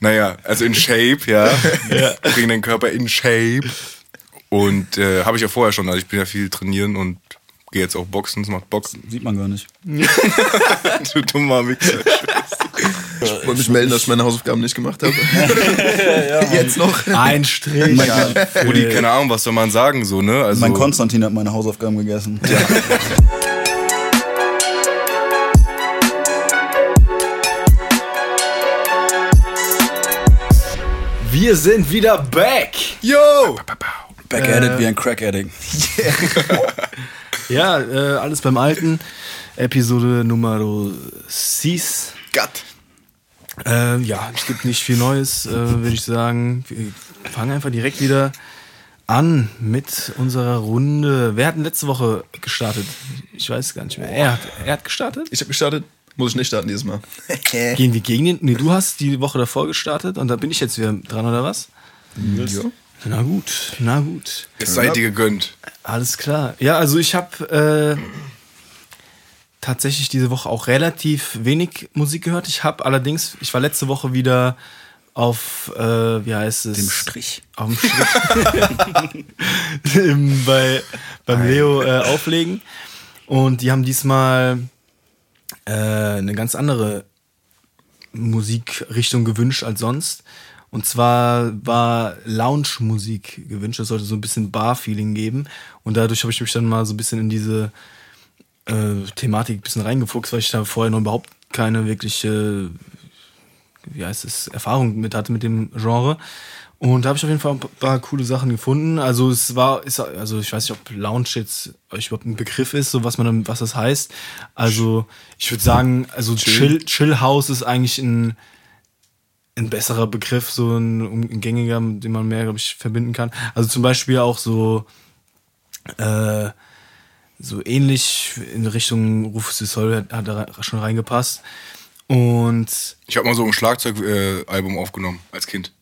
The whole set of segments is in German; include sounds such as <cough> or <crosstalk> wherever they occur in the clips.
Naja, also in Shape, ja. ja. <laughs> Bring den Körper in Shape. Und äh, habe ich ja vorher schon, also ich bin ja viel trainieren und gehe jetzt auch boxen, es macht Boxen. Sieht man gar nicht. <laughs> du dummer Wichser. Ich wollte mich melden, dass ich meine Hausaufgaben nicht gemacht habe. <laughs> ja, Jetzt noch. Ein Strich. Ja, Rudi, keine Ahnung, was soll man sagen, so, ne? Also, mein Konstantin hat meine Hausaufgaben gegessen. Ja. Wir sind wieder back. Yo! Back at it wie ein Crack Addict. <laughs> ja, äh, alles beim Alten. Episode Nummer 6. Gott. Äh, ja, es gibt nicht viel Neues, äh, würde ich sagen. Wir fangen einfach direkt wieder an mit unserer Runde. Wer hat denn letzte Woche gestartet? Ich weiß gar nicht mehr. Er hat, er hat gestartet? Ich habe gestartet. Muss ich nicht starten dieses Mal. <laughs> Gehen wir gegen den? Nee, du hast die Woche davor gestartet und da bin ich jetzt wieder dran, oder was? Ja. Na gut, na gut. Es sei dir gegönnt. Alles klar. Ja, also ich habe äh, tatsächlich diese Woche auch relativ wenig Musik gehört. Ich habe allerdings, ich war letzte Woche wieder auf, äh, wie heißt es? Dem Strich. Auf dem Strich. <laughs> bei, beim Leo äh, auflegen. Und die haben diesmal äh, eine ganz andere Musikrichtung gewünscht als sonst. Und zwar war Lounge-Musik gewünscht. Das sollte so ein bisschen Bar-Feeling geben. Und dadurch habe ich mich dann mal so ein bisschen in diese äh, Thematik ein bisschen reingefuchst, weil ich da vorher noch überhaupt keine wirkliche, wie heißt es, Erfahrung mit hatte mit dem Genre. Und da habe ich auf jeden Fall ein paar coole Sachen gefunden. Also es war, ist, also ich weiß nicht, ob Lounge jetzt euch überhaupt ein Begriff ist, so was man, dann, was das heißt. Also ich würde sagen, also Chill, Chill House ist eigentlich ein, ein besserer Begriff, so ein, ein gängiger, den man mehr, glaube ich, verbinden kann. Also zum Beispiel auch so, äh, so ähnlich in Richtung Rufus du Sol hat, hat da schon reingepasst. Und ich habe mal so ein Schlagzeugalbum äh, aufgenommen als Kind.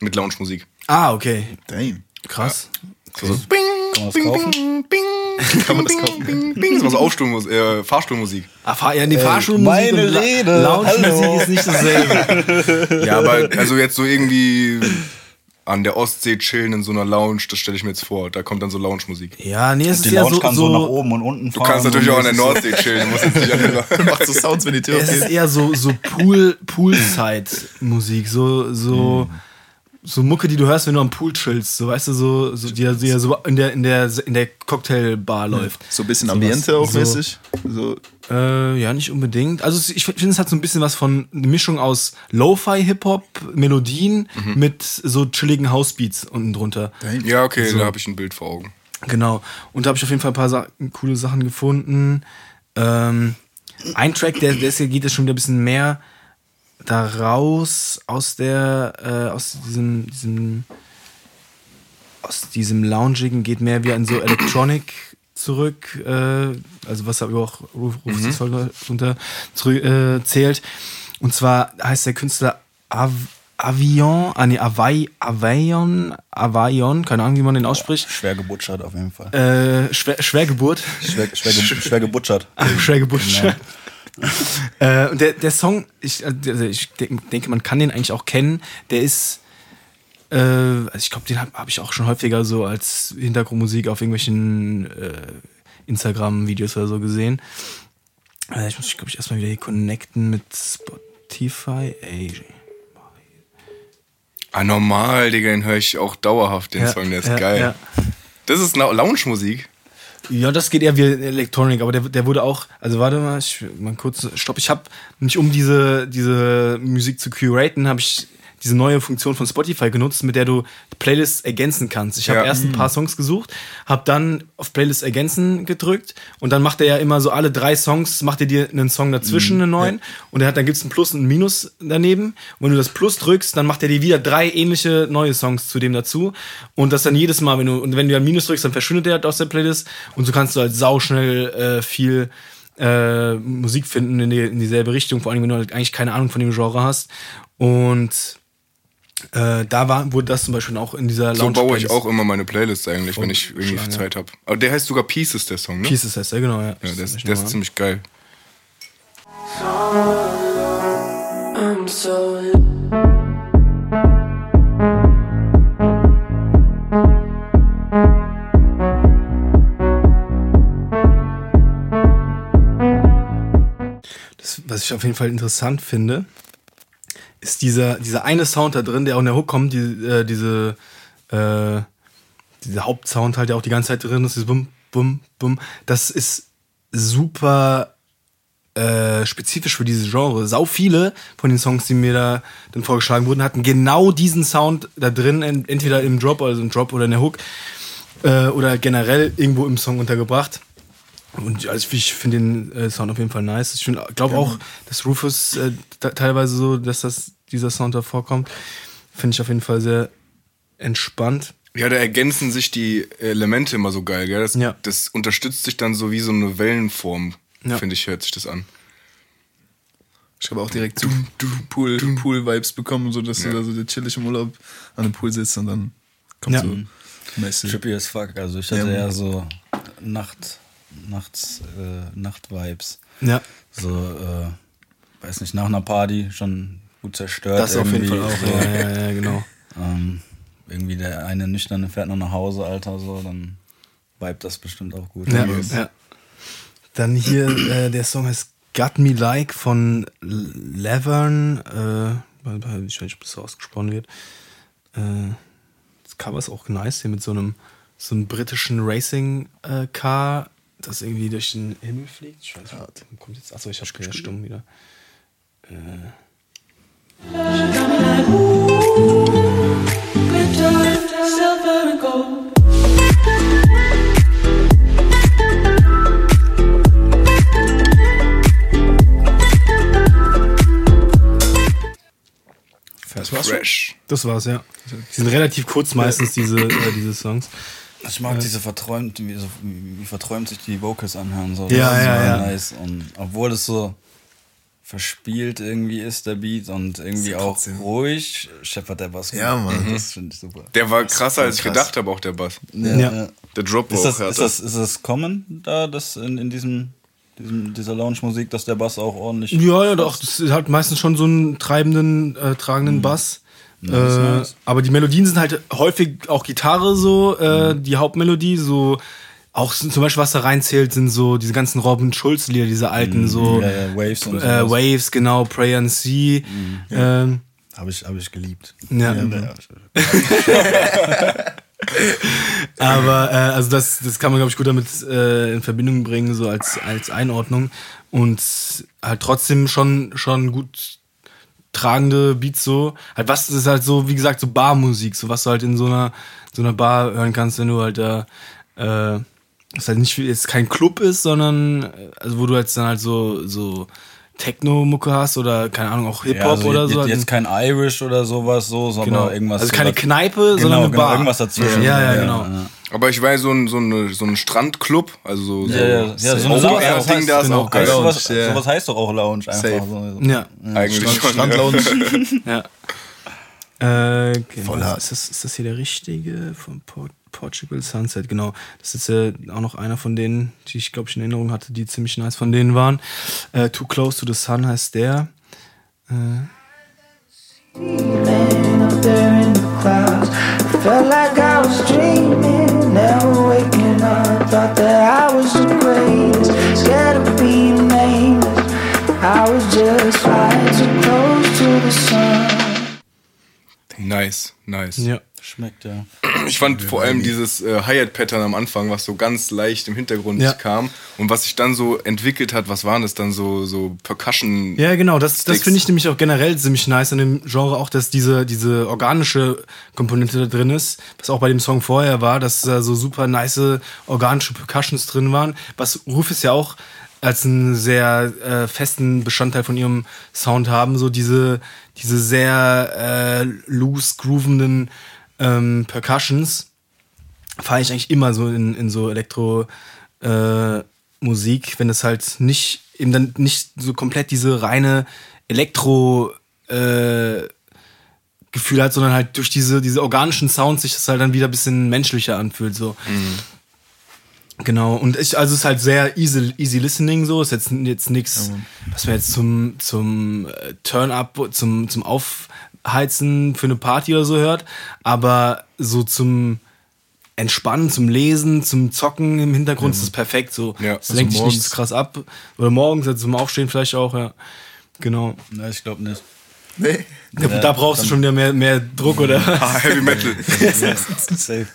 Mit Lounge-Musik. Ah, okay. Damn. Krass. Ja. So, so bing, Kann man das kaufen? Bing, bing, <laughs> Kann man das kaufen? Bing, bing. Das war so Aufstuhl, äh, Fahrstuhlmusik. Ah, Fahr ja, nee, äh, Fahrstuhlmusik meine Rede. Lounge-Musik ist nicht dasselbe. <laughs> ja, aber also jetzt so irgendwie an der Ostsee chillen in so einer Lounge, das stelle ich mir jetzt vor. Da kommt dann so Lounge-Musik. Ja, nee, es ist die ja Lounge so, kann so, nach oben und unten Du kannst natürlich auch an der Nordsee <laughs> chillen. Du musst jetzt nicht an der Macht so Sounds, wenn die Tür Es ist eher so, so Pool, Poolside-Musik. So, so, mm. So Mucke, die du hörst, wenn du am Pool chillst. So, weißt du, so, so die, die so in der, in der, in der Cocktailbar läuft. So ein bisschen Ambiente auch mäßig. So. Äh, ja, nicht unbedingt. Also ich finde, es hat so ein bisschen was von eine Mischung aus Lo-Fi Hip-Hop, Melodien mhm. mit so chilligen Housebeats unten drunter. Ja, okay, so. da habe ich ein Bild vor Augen. Genau. Und da habe ich auf jeden Fall ein paar Sa coole Sachen gefunden. Ähm, ein Track, der, der geht jetzt schon wieder ein bisschen mehr da raus aus der, äh, aus diesem, diesem, aus diesem Loungigen, geht mehr wie an so Electronic zurück, äh, also was aber auch Ruf, Ruf mhm. runter zurück, äh, zählt. Und zwar heißt der Künstler Av Avion, ah nee, Avai, Avaion, Avaion, keine Ahnung, wie man den ausspricht. Schwer gebutschert auf jeden Fall. Äh, schwer, Schwergeburt. Schwer, schwer, schwer gebutschert. Ach, schwer gebutschert. <laughs> äh, und der, der Song, ich, also ich denke, man kann den eigentlich auch kennen. Der ist äh, also ich glaube, den habe hab ich auch schon häufiger so als Hintergrundmusik auf irgendwelchen äh, Instagram-Videos oder so gesehen. Äh, ich muss mich, glaube ich, erstmal wieder hier connecten mit Spotify. Ey. Ah, normal, Digga, den höre ich auch dauerhaft, den ja, Song, der ist ja, geil. Ja. Das ist Lounge-Musik. Ja, das geht eher wie Electronic, aber der, der wurde auch, also warte mal, ich, mal kurz, stopp, ich habe nicht um diese, diese Musik zu curaten, habe ich diese neue Funktion von Spotify genutzt, mit der du Playlists ergänzen kannst. Ich habe ja. erst ein paar Songs gesucht, habe dann auf Playlist ergänzen gedrückt und dann macht er ja immer so alle drei Songs, macht er dir einen Song dazwischen, mhm. einen neuen ja. und er hat, dann gibt's ein Plus und ein Minus daneben. Und wenn du das Plus drückst, dann macht er dir wieder drei ähnliche neue Songs zu dem dazu und das dann jedes Mal, wenn du, und wenn du ein Minus drückst, dann verschwindet der halt aus der Playlist und so kannst du halt sauschnell äh, viel äh, Musik finden in, die, in dieselbe Richtung, vor allem wenn du halt eigentlich keine Ahnung von dem Genre hast. Und äh, da war, wurde das zum Beispiel auch in dieser Lounge So baue ich auch immer meine Playlist eigentlich, wenn ich irgendwie Schlange. Zeit habe. Aber der heißt sogar Pieces, der Song, ne? Pieces heißt der, genau, ja. Ja, der ist, der ist ziemlich geil. I'm so was ich auf jeden Fall interessant finde, ist dieser, dieser eine Sound da drin, der auch in der Hook kommt, die, äh, diese, äh, dieser Hauptsound halt, der auch die ganze Zeit drin ist, dieses Bum, Bum, Bum. Das ist super äh, spezifisch für dieses Genre. Sau viele von den Songs, die mir da dann vorgeschlagen wurden, hatten genau diesen Sound da drin, en- entweder im Drop, also im Drop oder in der Hook, äh, oder generell irgendwo im Song untergebracht. Und also ich finde den äh, Sound auf jeden Fall nice. Ich glaube auch, dass Rufus äh, te- teilweise so, dass das dieser Sound da vorkommt, finde ich auf jeden Fall sehr entspannt. Ja, da ergänzen sich die Elemente immer so geil, gell? Das, Ja. das unterstützt sich dann so wie so eine Wellenform, Ja. finde ich, hört sich das an. Ich habe auch direkt so Pool, Pool-Vibes bekommen, so dass du da so chillig im Urlaub an dem Pool sitzt und dann kommt Ja. so mäßig. Trippy as fuck. Also ich Ja, hatte Mann. eher so Nacht, Nachts, äh, Nacht-Vibes. Ja, So, äh, weiß nicht, nach einer Party schon gut zerstört. das auf jeden Fall irgendwie. auch. Ja, <laughs> ja, ja, genau. ähm, irgendwie der eine Nüchterne fährt noch nach Hause, Alter, so, dann vibet das bestimmt auch gut. Ja, ja. Dann hier, äh, der Song heißt Got Me Like von Levern. Äh, ich weiß nicht, ob das so ausgesprochen wird. Äh, das Cover ist auch nice, hier mit so einem, so einem britischen Racing-Car, das irgendwie durch den Himmel fliegt. Ich weiß nicht, kommt jetzt. Achso, ich hab ja stumm wieder. gold. Das war's. Fresh. Das war's, ja. Die sind relativ kurz meistens, diese, äh, diese Songs. Ich mag diese verträumt, wie, so, wie verträumt sich die Vocals anhören. So. Ja, das ist ja, so ja. nice. Und obwohl es so verspielt irgendwie ist, der Beat, und irgendwie auch trotzdem. ruhig, scheppert der Bass. Ja. Mann. Das finde ich super. Der war krasser, als ich krass. gedacht habe, auch der Bass. Ja, Ja. Der Drop Ist, das, auch ist, das, ist das common da, das in, in diesem, diesem, dieser Lounge-Musik, dass der Bass auch ordentlich. Ja, ja, doch. Das hat meistens schon so einen treibenden, äh, tragenden Bass. Ist äh, nice. Aber die Melodien sind halt häufig auch Gitarre so, äh, die Hauptmelodie, so auch so- zum Beispiel, was da reinzählt, sind so diese ganzen Robin Schulz-Lieder, diese alten, so Ja, ja, Waves und äh, sowas. Waves, genau, Pray and See. Ähm, Habe ich, hab ich geliebt. ja. Ja, <laughs> Aber äh, also das, das kann man, glaube ich, gut damit äh, in Verbindung bringen, so als, als Einordnung. Und halt trotzdem schon, schon gut tragende Beats so. Halt, was ist halt so, wie gesagt, so Barmusik, so was du halt in so einer, so einer Bar hören kannst, wenn du halt da, äh, was halt nicht jetzt kein Club ist, sondern, äh, also wo du jetzt dann halt so, so Techno-Mucke hast oder keine Ahnung, auch Hip-Hop Ja, also oder jetzt, so. Jetzt kein Irish oder sowas so, sondern genau. irgendwas. also so keine Kneipe, genau, sondern eine genau, Bar. irgendwas dazwischen. Ja, ja, genau. Aber ich war so ein, so eine, so ein Strandclub, also so, so Ja, ja, ja, so Open Lounge, Ding heißt, da ist genau, auch geil. Heißt sowas, ja. sowas heißt doch auch Lounge einfach. Safe. So. Ja. Eigentlich schon. Strand, ja. Strandlounge. <laughs> Ja. Äh, okay. Ist, das, ist das hier der richtige von Port Portugal Sunset? Genau. Das ist äh, auch noch einer von denen, die ich glaube ich in Erinnerung hatte, die ziemlich nice von denen waren. Äh, Too Close to the Sun heißt der. Laying up there in the clouds. Felt like I was dreaming, never waking up. Thought that I was the greatest, scared of being nameless. I was just flying too close to the sun. Nice, nice. Ja. Schmeckt ja. Ich fand vor allem dieses äh, Hi-Hat-Pattern am Anfang, was so ganz leicht im Hintergrund Ja. kam und was sich dann so entwickelt hat, was waren das dann so, so Percussion? Ja, genau, das, das finde ich nämlich auch generell ziemlich nice an dem Genre auch, dass diese, diese organische Komponente da drin ist, was auch bei dem Song vorher war, dass da so super nice organische Percussions drin waren, was Rufus ja auch als einen sehr äh, festen Bestandteil von ihrem Sound haben, so diese, diese sehr äh, loose groovenden ähm, Percussions fahre ich eigentlich immer so in, in so Elektro äh, Musik, wenn es halt nicht eben dann nicht so komplett diese reine Elektro äh, Gefühl hat, sondern halt durch diese, diese organischen Sounds sich das halt dann wieder ein bisschen menschlicher anfühlt. So. Genau, und ich, also es ist halt sehr easy, easy listening so, ist jetzt, jetzt nichts, was man jetzt zum, zum äh, Turn-up, zum, zum Aufheizen für eine Party oder so hört, aber so zum Entspannen, zum Lesen, zum Zocken im Hintergrund ist das perfekt so. Ja. Das Also lenkt dich nicht krass ab. Oder morgens, also zum Aufstehen vielleicht auch, ja. Genau. Ne, ich glaube nicht. Nee. Da, da brauchst du schon wieder mehr, mehr Druck, oder? Ah, Heavy Metal. <laughs> Safe.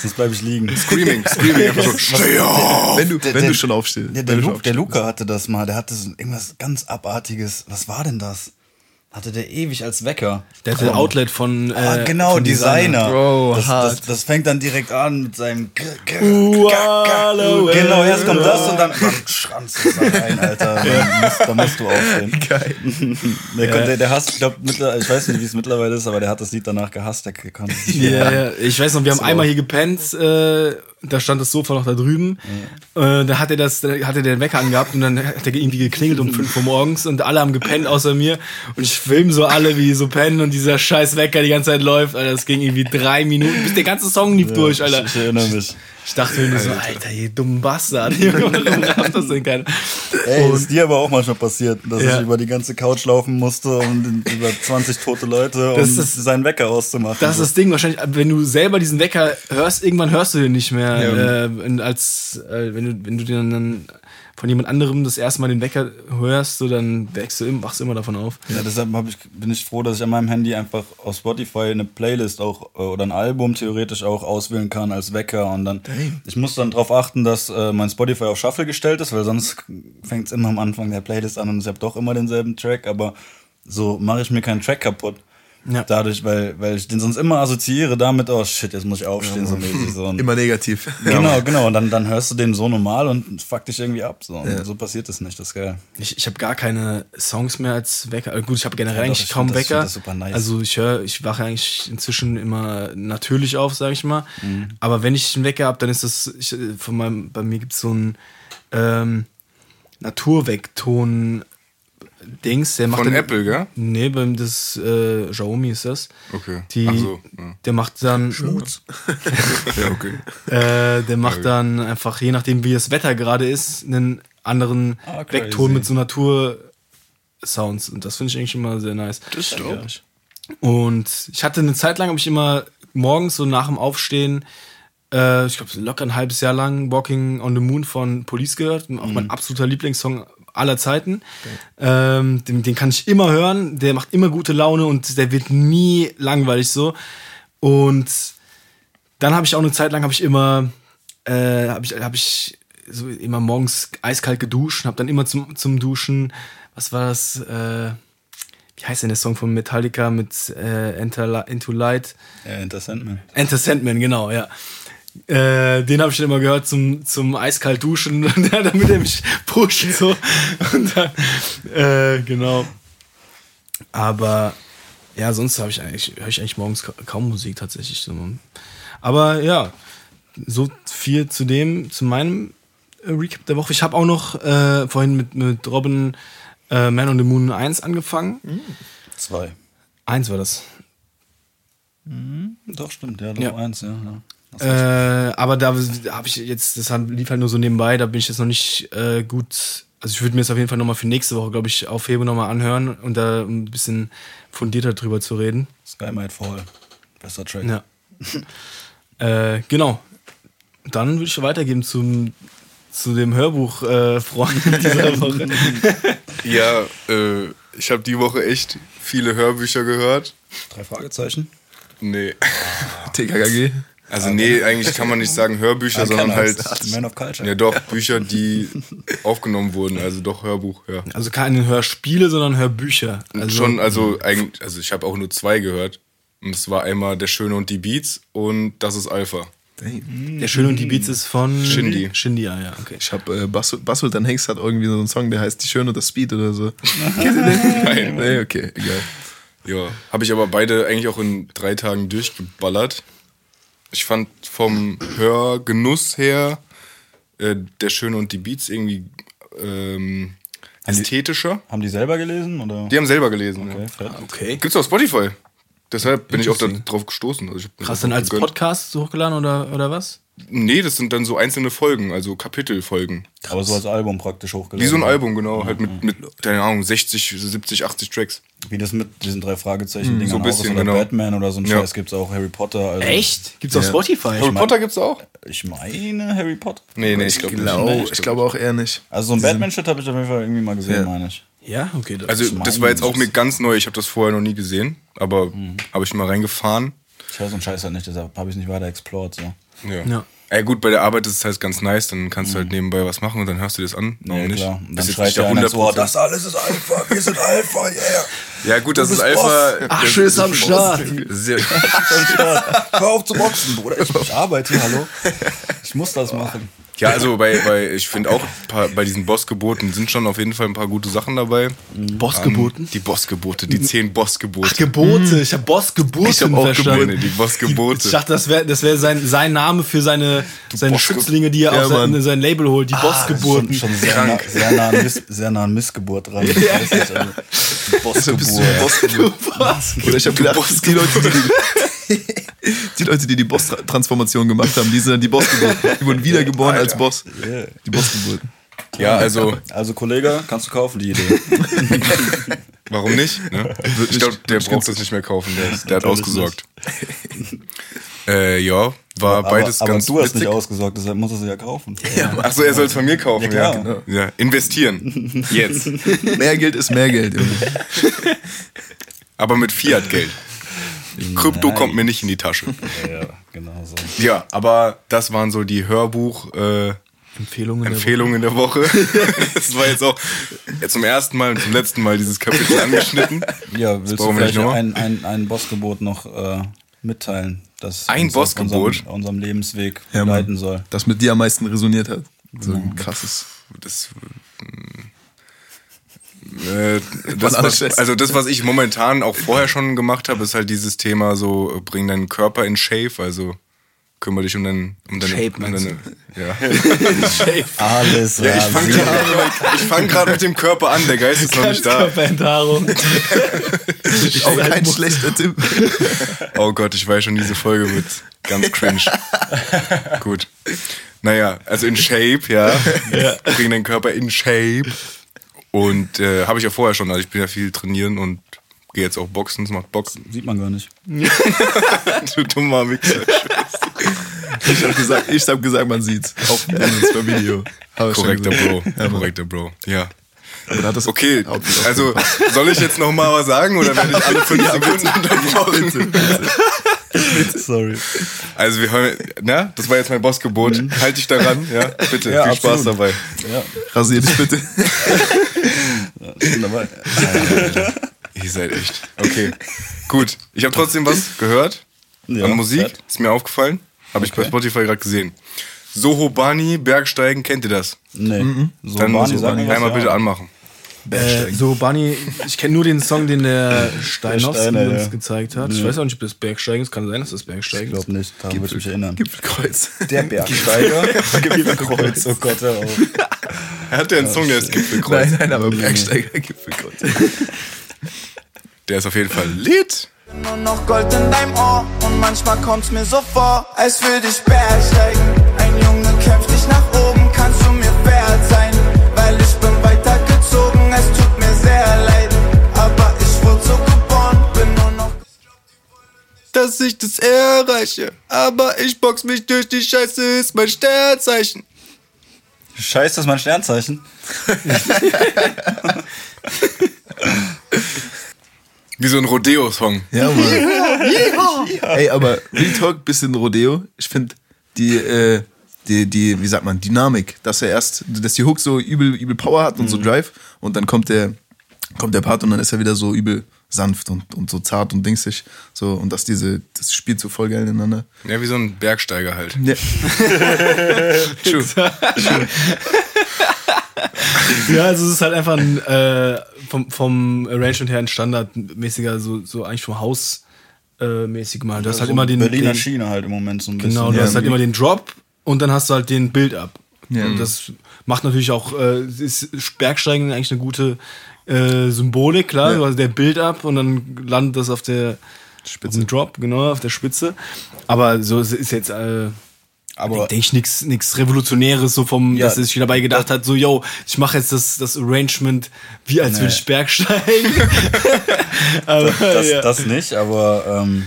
Sonst bleibe ich liegen. Screaming, <laughs> Screaming. Einfach so, steh auf! Wenn du, Der- wenn der- du schon aufstehst. Der, schon Lu der. Luca hatte das mal, der hatte so irgendwas ganz Abartiges. Was war denn das? Hatte der ewig als Wecker. Der hatte Outlet von. Äh, Ah, genau, von Designer. Bro, das, hart. das, das fängt dann direkt an mit seinem. Genau, erst kommt das und dann, <laughs> schranzt es da rein, Alter. <laughs> Musst, da musst du aufstehen. Geil. <laughs> Der, konnte- der, der hasst, ich glaube, ich weiß nicht, wie es mittlerweile ist, aber der hat das Lied danach gehasst. Der konnte es nicht Ja, mehr. ja, ich weiß noch, wir haben einmal hier gepennt, äh, da stand das Sofa noch da drüben. Äh, da hat er das, da hat er den Wecker angehabt und dann hat er irgendwie geklingelt um 5 Uhr morgens und alle haben gepennt außer mir. Und ich film so alle, wie so pennen und dieser scheiß Wecker die ganze Zeit läuft. Alter, das ging irgendwie drei Minuten, bis der ganze Song lief durch, Alter. Ich, ich erinnere mich. Ich dachte mir nur so, Alter, ihr dummen Bastard. <laughs> Warum rafft das denn keiner? Ey, ist dir aber auch manchmal passiert, dass Ja. ich über die ganze Couch laufen musste, um über 20 tote Leute, um Das ist- seinen Wecker auszumachen. Das ist das Ding, wahrscheinlich, wenn du selber diesen Wecker hörst, irgendwann hörst du den nicht mehr. Äh, in- als äh, wenn du, wenn du den dann von jemand anderem das erste Mal den Wecker hörst, so dann wächst du, wachst du immer davon auf. Ja, deshalb ich, bin ich froh, dass ich an meinem Handy einfach auf Spotify eine Playlist auch äh, oder ein Album theoretisch auch auswählen kann als Wecker und dann ich muss dann darauf achten, dass äh, mein Spotify auf Shuffle gestellt ist, weil sonst fängt es immer am Anfang der Playlist an und ich habe doch immer denselben Track, aber so mache ich mir keinen Track kaputt. Ja. Dadurch, weil, weil ich den sonst immer assoziiere damit, oh shit, jetzt muss ich aufstehen, so mäßig. So. <laughs> Immer negativ. <laughs> Genau, genau. Und dann, dann hörst du den so normal und fuck dich irgendwie ab. So, und so passiert das nicht, das ist geil. Ich, ich habe gar keine Songs mehr als Wecker. Äh, Gut, ich habe generell Ja, eigentlich ich kaum das- Wecker. das super nice. Also ich höre, ich wache eigentlich inzwischen immer natürlich auf, sage ich mal. Mhm. Aber wenn ich einen Wecker habe, dann ist das, ich, von meinem, bei mir gibt es so einen ähm, Naturweckton Dings, der macht Von dann, Apple, gell? Nee, beim das äh, Xiaomi ist das. Okay. Die, Ach so, ja. Der macht dann <laughs> Ja, okay. äh, der macht dann einfach, je nachdem wie das Wetter gerade ist, einen anderen Ah. Weckton mit so Natur-Sounds. Und das finde ich eigentlich immer sehr nice. Das ist dope. Und ich hatte eine Zeit lang, habe ich immer morgens so nach dem Aufstehen, äh, ich glaube locker ein halbes Jahr lang Walking on the Moon von Police gehört. Auch mein absoluter Lieblingssong aller Zeiten. Ähm, den, den kann ich immer hören. Der macht immer gute Laune und der wird nie langweilig so. Und dann habe ich auch eine Zeit lang habe ich immer äh, habe ich habe ich so immer morgens eiskalt geduscht, habe dann immer zum zum Duschen, was war das äh, wie heißt denn der Song von Metallica mit äh, Enter, Into Light? Ja, interessant, man. Enter Sandman, genau, ja. Äh, den habe ich dann immer gehört zum, zum eiskalt duschen, damit er mich pusht so. Und dann, äh, genau. Aber ja, sonst habe ich eigentlich, höre ich eigentlich morgens ka- kaum Musik tatsächlich. So. Aber ja, so viel zu dem, zu meinem äh, Recap der Woche. Ich habe auch noch äh, vorhin mit, mit Robin äh, Man on the Moon 1 angefangen. Zwei. Eins war das. Doch, stimmt, ja, doch Ja. eins, ja. ja. Äh, aber da habe ich jetzt, das lief halt nur so nebenbei, da bin ich jetzt noch nicht äh, gut. Also ich würde mir das auf jeden Fall nochmal für nächste Woche, glaube ich, aufheben nochmal anhören und da ein bisschen fundierter drüber zu reden. Sky Might Fall. Bester Track. Ja. <laughs> äh, genau. Dann würde ich weitergeben zum, zu dem Hörbuch-Freund äh, Freund <laughs> dieser <laughs> Woche. Ja, äh, ich habe die Woche echt viele Hörbücher gehört. Drei Fragezeichen. Nee. TKKG. Also nee, eigentlich kann man nicht sagen Hörbücher, <laughs> sondern halt Man of Culture. ja doch Bücher, die <laughs> aufgenommen wurden, also doch Hörbuch, ja. Also keine Hörspiele, sondern Hörbücher. Also, Schon, also eigentlich, also ich habe auch nur zwei gehört. Und es war einmal Der Schöne und die Beats und Das ist Alpha. Der Schöne und die Beats ist von Shindy. Shindy, ah, ja, okay. Ich hab, äh, Bass, Bassultan Hengst hat irgendwie so einen Song, der heißt Die Schöne und das Speed oder so. <laughs> Nein. Nee, okay, egal. Ja, habe ich aber beide eigentlich auch in drei Tagen durchgeballert. Ich fand vom Hörgenuss her äh, Der Schöne und die Beats irgendwie ähm, ästhetischer. Haben die selber gelesen? Oder? Die haben selber gelesen. Okay, Ja. Okay. Gibt's auf Spotify. Deshalb bin ich auch da Interesting. drauf gestoßen. Also Krass, dann als gegönnt. Podcast hochgeladen oder, oder was? Nee, das sind dann so einzelne Folgen, also Kapitelfolgen. Aber so als Album praktisch hochgeladen. Wie so ein Album, genau. Halt mit, mit keine Ahnung, 60, 70, 80 Tracks. Wie das mit diesen drei Fragezeichen-Dingern so ein auch ist. bisschen, Oder genau. Batman oder so ein Ja. Scheiß gibt's auch. Harry Potter. Also Echt? Gibt's auf Spotify? Harry Potter gibt's auch? Ich meine Harry Potter. Nee, nee, ich Ich glaube glaube, nicht. ich glaube auch eher nicht. Also so ein Batman-Shit habe ich auf jeden Fall irgendwie mal gesehen, Ja. meine ich. Ja, okay. Das Also das war jetzt auch mir ganz neu, ich habe das vorher noch nie gesehen, aber Mhm. habe ich mal reingefahren. Ich höre so einen Scheiß halt nicht, deshalb habe ich nicht weiter explored. So. Ja. Ja. Ey, gut, bei der Arbeit ist es halt ganz nice, dann kannst du halt nebenbei was machen und dann hörst du das an. Warum Mhm. Ja, nicht? klar. Und dann schreit der einer Ohr, 100%. das alles ist Alpha, wir sind Alpha, yeah. Ja, gut, das ist Alpha. Asche ist am Start. <laughs> Sehr, <laughs> Hör auf zu boxen, Bruder. Ich, ich arbeite, hallo. <laughs> Ich muss das machen. Ja, also bei, bei ich finde auch paar, bei diesen Bossgeboten sind schon auf jeden Fall ein paar gute Sachen dabei. Bossgeboten? Die Bossgebote, die zehn Bossgebote. Gebote. Ich habe Bossgeboten Ich hab auch verstanden. Gebote, die Bossgebote. Ich dachte, das wäre das wär sein, sein Name für seine, seine Bossge- Schützlinge, die er Ja, auf sein, sein Label holt. Die Bossgeburten. Schon, schon sehr, nah, sehr, nah an Miss, sehr nah an Missgeburt dran. Ich weiß nicht, also, <laughs> Deshalb bist du Bossgeburt. Bossgeburt. Oder ich habe gedacht, die Leute, die <laughs> die, Leute, die die Boss-Transformation gemacht haben, die sind dann die Bossgeburten. Die wurden wiedergeboren als Boss. Die Bossgeburten. Ja, also Also, Kollege, kannst du kaufen, die Idee. <laughs> warum nicht? Ne? Ich glaube, der braucht das nicht mehr kaufen, der, der hat ausgesorgt. <laughs> Äh, ja, war Aber, beides aber ganz du hast witzig. nicht ausgesorgt, deshalb musst du sie ja kaufen. Achso, er soll es von mir kaufen. Ja, Ja, genau. ja. Investieren. <laughs> Jetzt. Mehr Geld ist mehr Geld. Aber mit Fiat-Geld. <laughs> Krypto Nein. kommt mir nicht in die Tasche. <laughs> Ja, genau so. Ja, aber das waren so die Hörbuch-Empfehlungen äh, Empfehlungen. der Empfehlungen der Woche. <laughs> das war jetzt auch ja, zum ersten Mal und zum letzten Mal dieses Kapitel angeschnitten. Ja, willst du vielleicht ein, ein, ein Bossgebot noch äh, mitteilen, das Ein uns auf Bossgebot? unserem, unserem Lebensweg Ja, begleiten soll? Das mit dir am meisten resoniert hat. So ein krasses. Das, äh, das was, also das, was ich momentan auch vorher schon gemacht habe, ist halt dieses Thema so, äh, bring deinen Körper in Shape, also kümmere dich um, dein, um deine... Shape, um meinst deine ja. <laughs> Alles ja, ich fange gerade fang mit dem Körper an, der Geist ist noch nicht da. Körperenthaarung. <laughs> Auch kein schlechter Tipp. <laughs> Oh Gott, ich weiß schon, diese Folge wird ganz cringe. Gut. Naja, also in Shape, ja. Bring deinen Körper in Shape. Und äh, habe ich ja vorher schon, also ich bin ja viel trainieren und gehe jetzt auch boxen, es macht Bock. Sieht man gar nicht. <laughs> Du dummer Wichser. Ich habe gesagt, ich hab gesagt, man sieht's. Auf dem Video. Korrekter. Bro. Ja. Korrekter Bro. Ja. Okay, also soll ich jetzt noch mal was sagen oder werde ich alle fünf Sekunden unterbrochen? Sorry. Also wir hören, na, das war jetzt mein Bossgebot. Halt dich daran, ja, bitte. Ja, Viel Spaß absolut. dabei. Ja, Rasier dich bitte. ich bin dabei. Ihr seid echt. Okay. Gut. Ich habe trotzdem was gehört. Ja, an Musik. fett. Ist mir aufgefallen. Habe ich bei Okay. Spotify gerade gesehen. Soho Bani, Bergsteigen, kennt ihr das? Nee. So, Dann sag mir was, einmal ja. bitte anmachen. Äh, so, Bunny, ich kenne nur den Song, den der Steiner, uns ja. gezeigt hat. Ich weiß auch nicht, ob das Bergsteigen ist. Kann sein, dass das Bergsteigen Ich ist. glaube nicht, daran würde ich mich erinnern. Gipfelkreuz. Der <laughs> Bergsteiger. Gipfelkreuz, oh Gott, hör auf. Er hat ja einen Song, der ist Gipfelkreuz. Nein, nein, aber Bergsteiger Gipfelkreuz. <laughs> Der ist auf jeden Fall lit. Nur noch Gold in deinem Ohr und manchmal kommt's mir so vor, als würde ich bergsteigen. Dass ich das erreiche. Aber ich box mich durch die Scheiße, ist mein Sternzeichen. Scheiß, das ist mein Sternzeichen. <laughs> Wie so ein Rodeo-Song. Ja, Mann. Ey, aber Real Talk, bisschen Rodeo. Ich finde die, äh, die, die, wie sagt man, Dynamik, dass er erst, dass die Hook so übel, übel Power hat und so Drive und dann kommt der, kommt der Part und dann ist er wieder so übel sanft und, und so zart und dingsig. So, und dass diese, das spielt so voll geil ineinander. Ja, wie so ein Bergsteiger halt. Ja. <laughs> True. Ja, also es ist halt einfach ein, äh, vom, vom Arrangement her ein standardmäßiger, so, so eigentlich vom Haus äh, mäßig mal. Du hast halt so immer den, Berliner den Schiene halt im Moment so ein bisschen. Genau, du Ja, hast halt immer den Drop und dann hast du halt den Build-Up. Ja. Und das macht natürlich auch, äh, ist Bergsteigen eigentlich eine gute äh, Symbolik, klar. Ja. Hast der Build-Up und dann landet das auf der Spitze. Auf Drop, genau, auf der Spitze. Aber so es ist jetzt, äh, Aber denke ich, nichts nix Revolutionäres, so vom, Ja, dass er sich dabei gedacht hat, so, yo, ich mache jetzt das, das Arrangement, wie als würde ich bergsteigen. <laughs> Aber, das, ja. das nicht, aber ähm,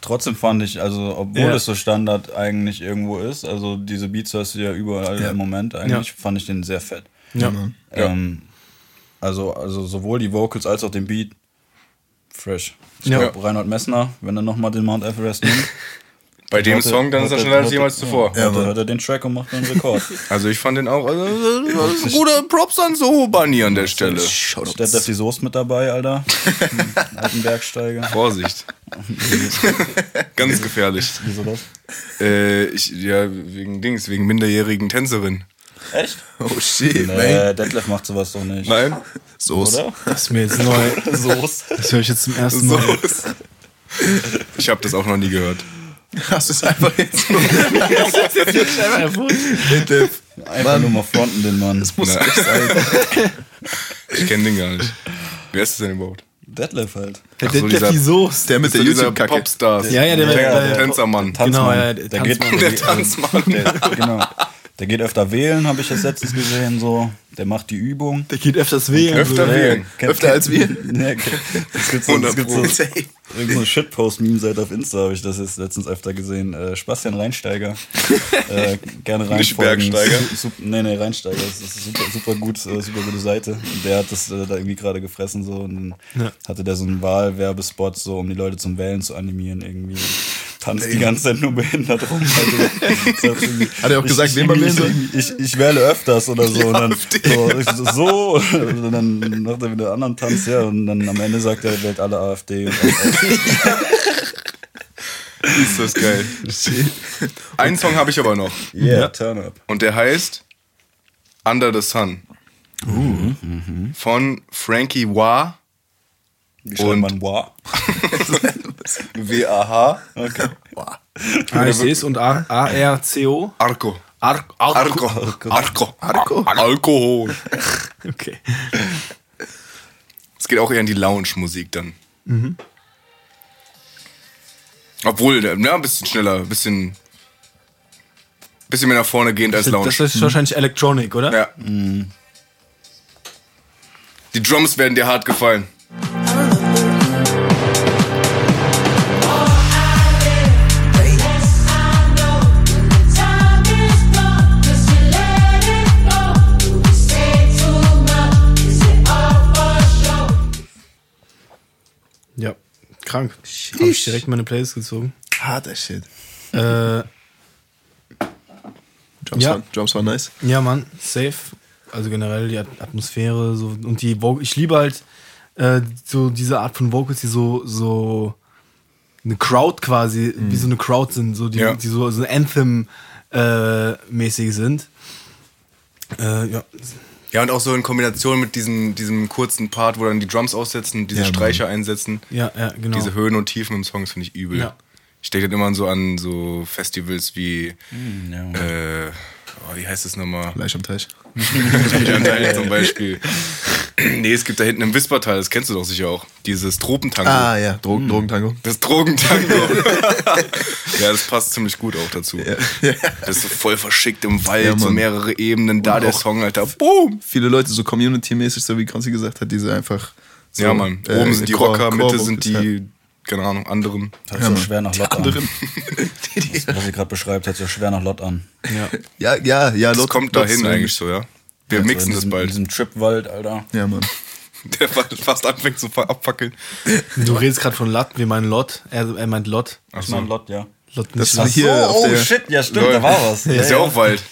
trotzdem fand ich, also obwohl Ja. es so Standard eigentlich irgendwo ist, also diese Beats hast du ja überall im Moment eigentlich, Ja. fand ich den sehr fett. ja. Ähm, also, also sowohl die Vocals als auch den Beat fresh. Ich Ja. glaube, Reinhold Messner, wenn er nochmal den Mount Everest nimmt, Bei dem hört er- Song, dann ist er schneller als jemals zuvor. Ja, hört, er- hört er den Track und macht einen Rekord. <laughs> Also ich fand den auch, also, also, <laughs> gute Props an so Bunny an der Stelle. Steht auf die Soße mit dabei, Alter. <laughs> Alten Bergsteiger. Vorsicht. Ganz gefährlich. Wieso das? Äh, ich, ja, wegen Dings, wegen minderjährigen Tänzerin. Echt? Oh shit, man. Nee, Detlef macht sowas doch nicht. Nein? Soße. Oder? Das <laughs> ist mir jetzt neu. Soße. Das höre ich jetzt zum ersten So. Mal. Ich habe das auch noch nie gehört. Hast du es einfach jetzt so. <laughs> Detlef. Einfach nur mal fronten, den Mann. Das muss Na. echt sein. Ich kenne den gar nicht. Wer ist das denn überhaupt? Detlef halt. Der Ach so, Detlef dieser- die Soße. Der mit der YouTube-Kacke. Popstars. Ja, ja, der- Tänzer- der- Tänzermann. Tanzmann. ja, der der, geht, Tanzmann. Der Tanzmann. Der, <laughs> genau. Der geht öfter wählen, habe ich jetzt letztens gesehen. So, der macht die Übung. Der geht öfters wählen. Öfter so. wählen. Kennt- Öfter als wir? <laughs> Nee, es gibt so, es gibt so, 100 Safe. irgend so eine Shitpost-Meme-Seite auf Insta, habe ich das jetzt letztens öfter gesehen. Äh, Sebastian Reinsteiger. <laughs> äh, gerne reinfolgen. Nicht Bergsteiger? Su- nee, nee, Reinsteiger. Das ist super, super gut, äh, super gute Seite. Und der hat das äh, da irgendwie gerade gefressen so und dann Ja. hatte der so einen Wahlwerbespot, so um die Leute zum Wählen zu animieren irgendwie. Tanzt die ganze Zeit nur behindert rum. Also, <laughs> Hat er auch gesagt, ich, wen man soll? ich, ich, ich wähle öfters oder so. <laughs> und dann so, ich so. Und dann macht er wieder einen anderen Tanz, ja. Und dann am Ende sagt er, er wählt alle AfD. Und <laughs> Ist das geil. Einen Song habe ich aber noch. yeah, turn up. Und der heißt Under the Sun. Von Frankie Wah. Wie schreibt Und- man Wa? W-A-H. Okay. Ah, ich sehe es. Und A- A-R-C-O. Arco. Ar Arco. Arco. Arco. Alkohol. Okay. Es geht auch eher in die Lounge-Musik dann. Obwohl, ja, ein bisschen schneller, ein bisschen, bisschen mehr nach vorne gehend als Lounge. Das ist wahrscheinlich Electronic, oder? ja. Die Drums werden dir hart gefallen. Krank. Habe ich direkt meine Playlist gezogen. Harter Shit. Äh, Drums, Ja. waren, Drums waren nice. ja, Mann, safe. Also generell die At- Atmosphäre so und die Vo ich liebe halt äh, so diese Art von Vocals, die so so eine Crowd quasi, wie so eine Crowd sind, so die, Ja. die so, so Anthem äh, mäßig sind. Äh, ja, Ja, und auch so in Kombination mit diesem, diesem kurzen Part, wo dann die Drums aussetzen, diese Ja, Mann. Streicher einsetzen. ja, ja, genau. Diese Höhen und Tiefen im Song, das finde ich übel. Ja. Ich denke dann immer so an so Festivals wie, Ja. äh, oh, wie heißt es nochmal? Fleisch am Teich. Teil <laughs> zum Beispiel. nee, es gibt da hinten im Wispertal, das kennst du doch sicher auch, dieses Tropentango. Ah ja, Drogen, Drogentango. Das Drogentango. <laughs> ja, das passt ziemlich gut auch dazu. Das ist so voll verschickt im Wald, Ja, so mehrere Ebenen, da Und der Song, Alter. Boom! Viele Leute so community-mäßig, so wie Konzi gesagt hat, diese einfach. So, ja, Mann. äh, Oben sind die Rocker, Core Mitte sind Vocals, die, keine Ahnung, anderen. Hört sich ja schwer nach Lot an. anderen. <laughs> Was ihr gerade beschreibt, hört sich ja schwer nach Lot an. Ja, ja, ja. Das Lot- kommt Lots, dahin eigentlich so, ja. Wir Also mixen in das diesem, In bald. diesem Tripwald, Alter. Ja, Mann. <laughs> Der fast anfängt zu abfackeln. Du redest gerade von Lot, wir meinen Lot. Er, er meint Lot. Ach Ich so. mein Lot, ja. Lot Das nicht war Lot. hier auf oh shit, ja stimmt, Lol. da war was. Das ist ja auch Wald.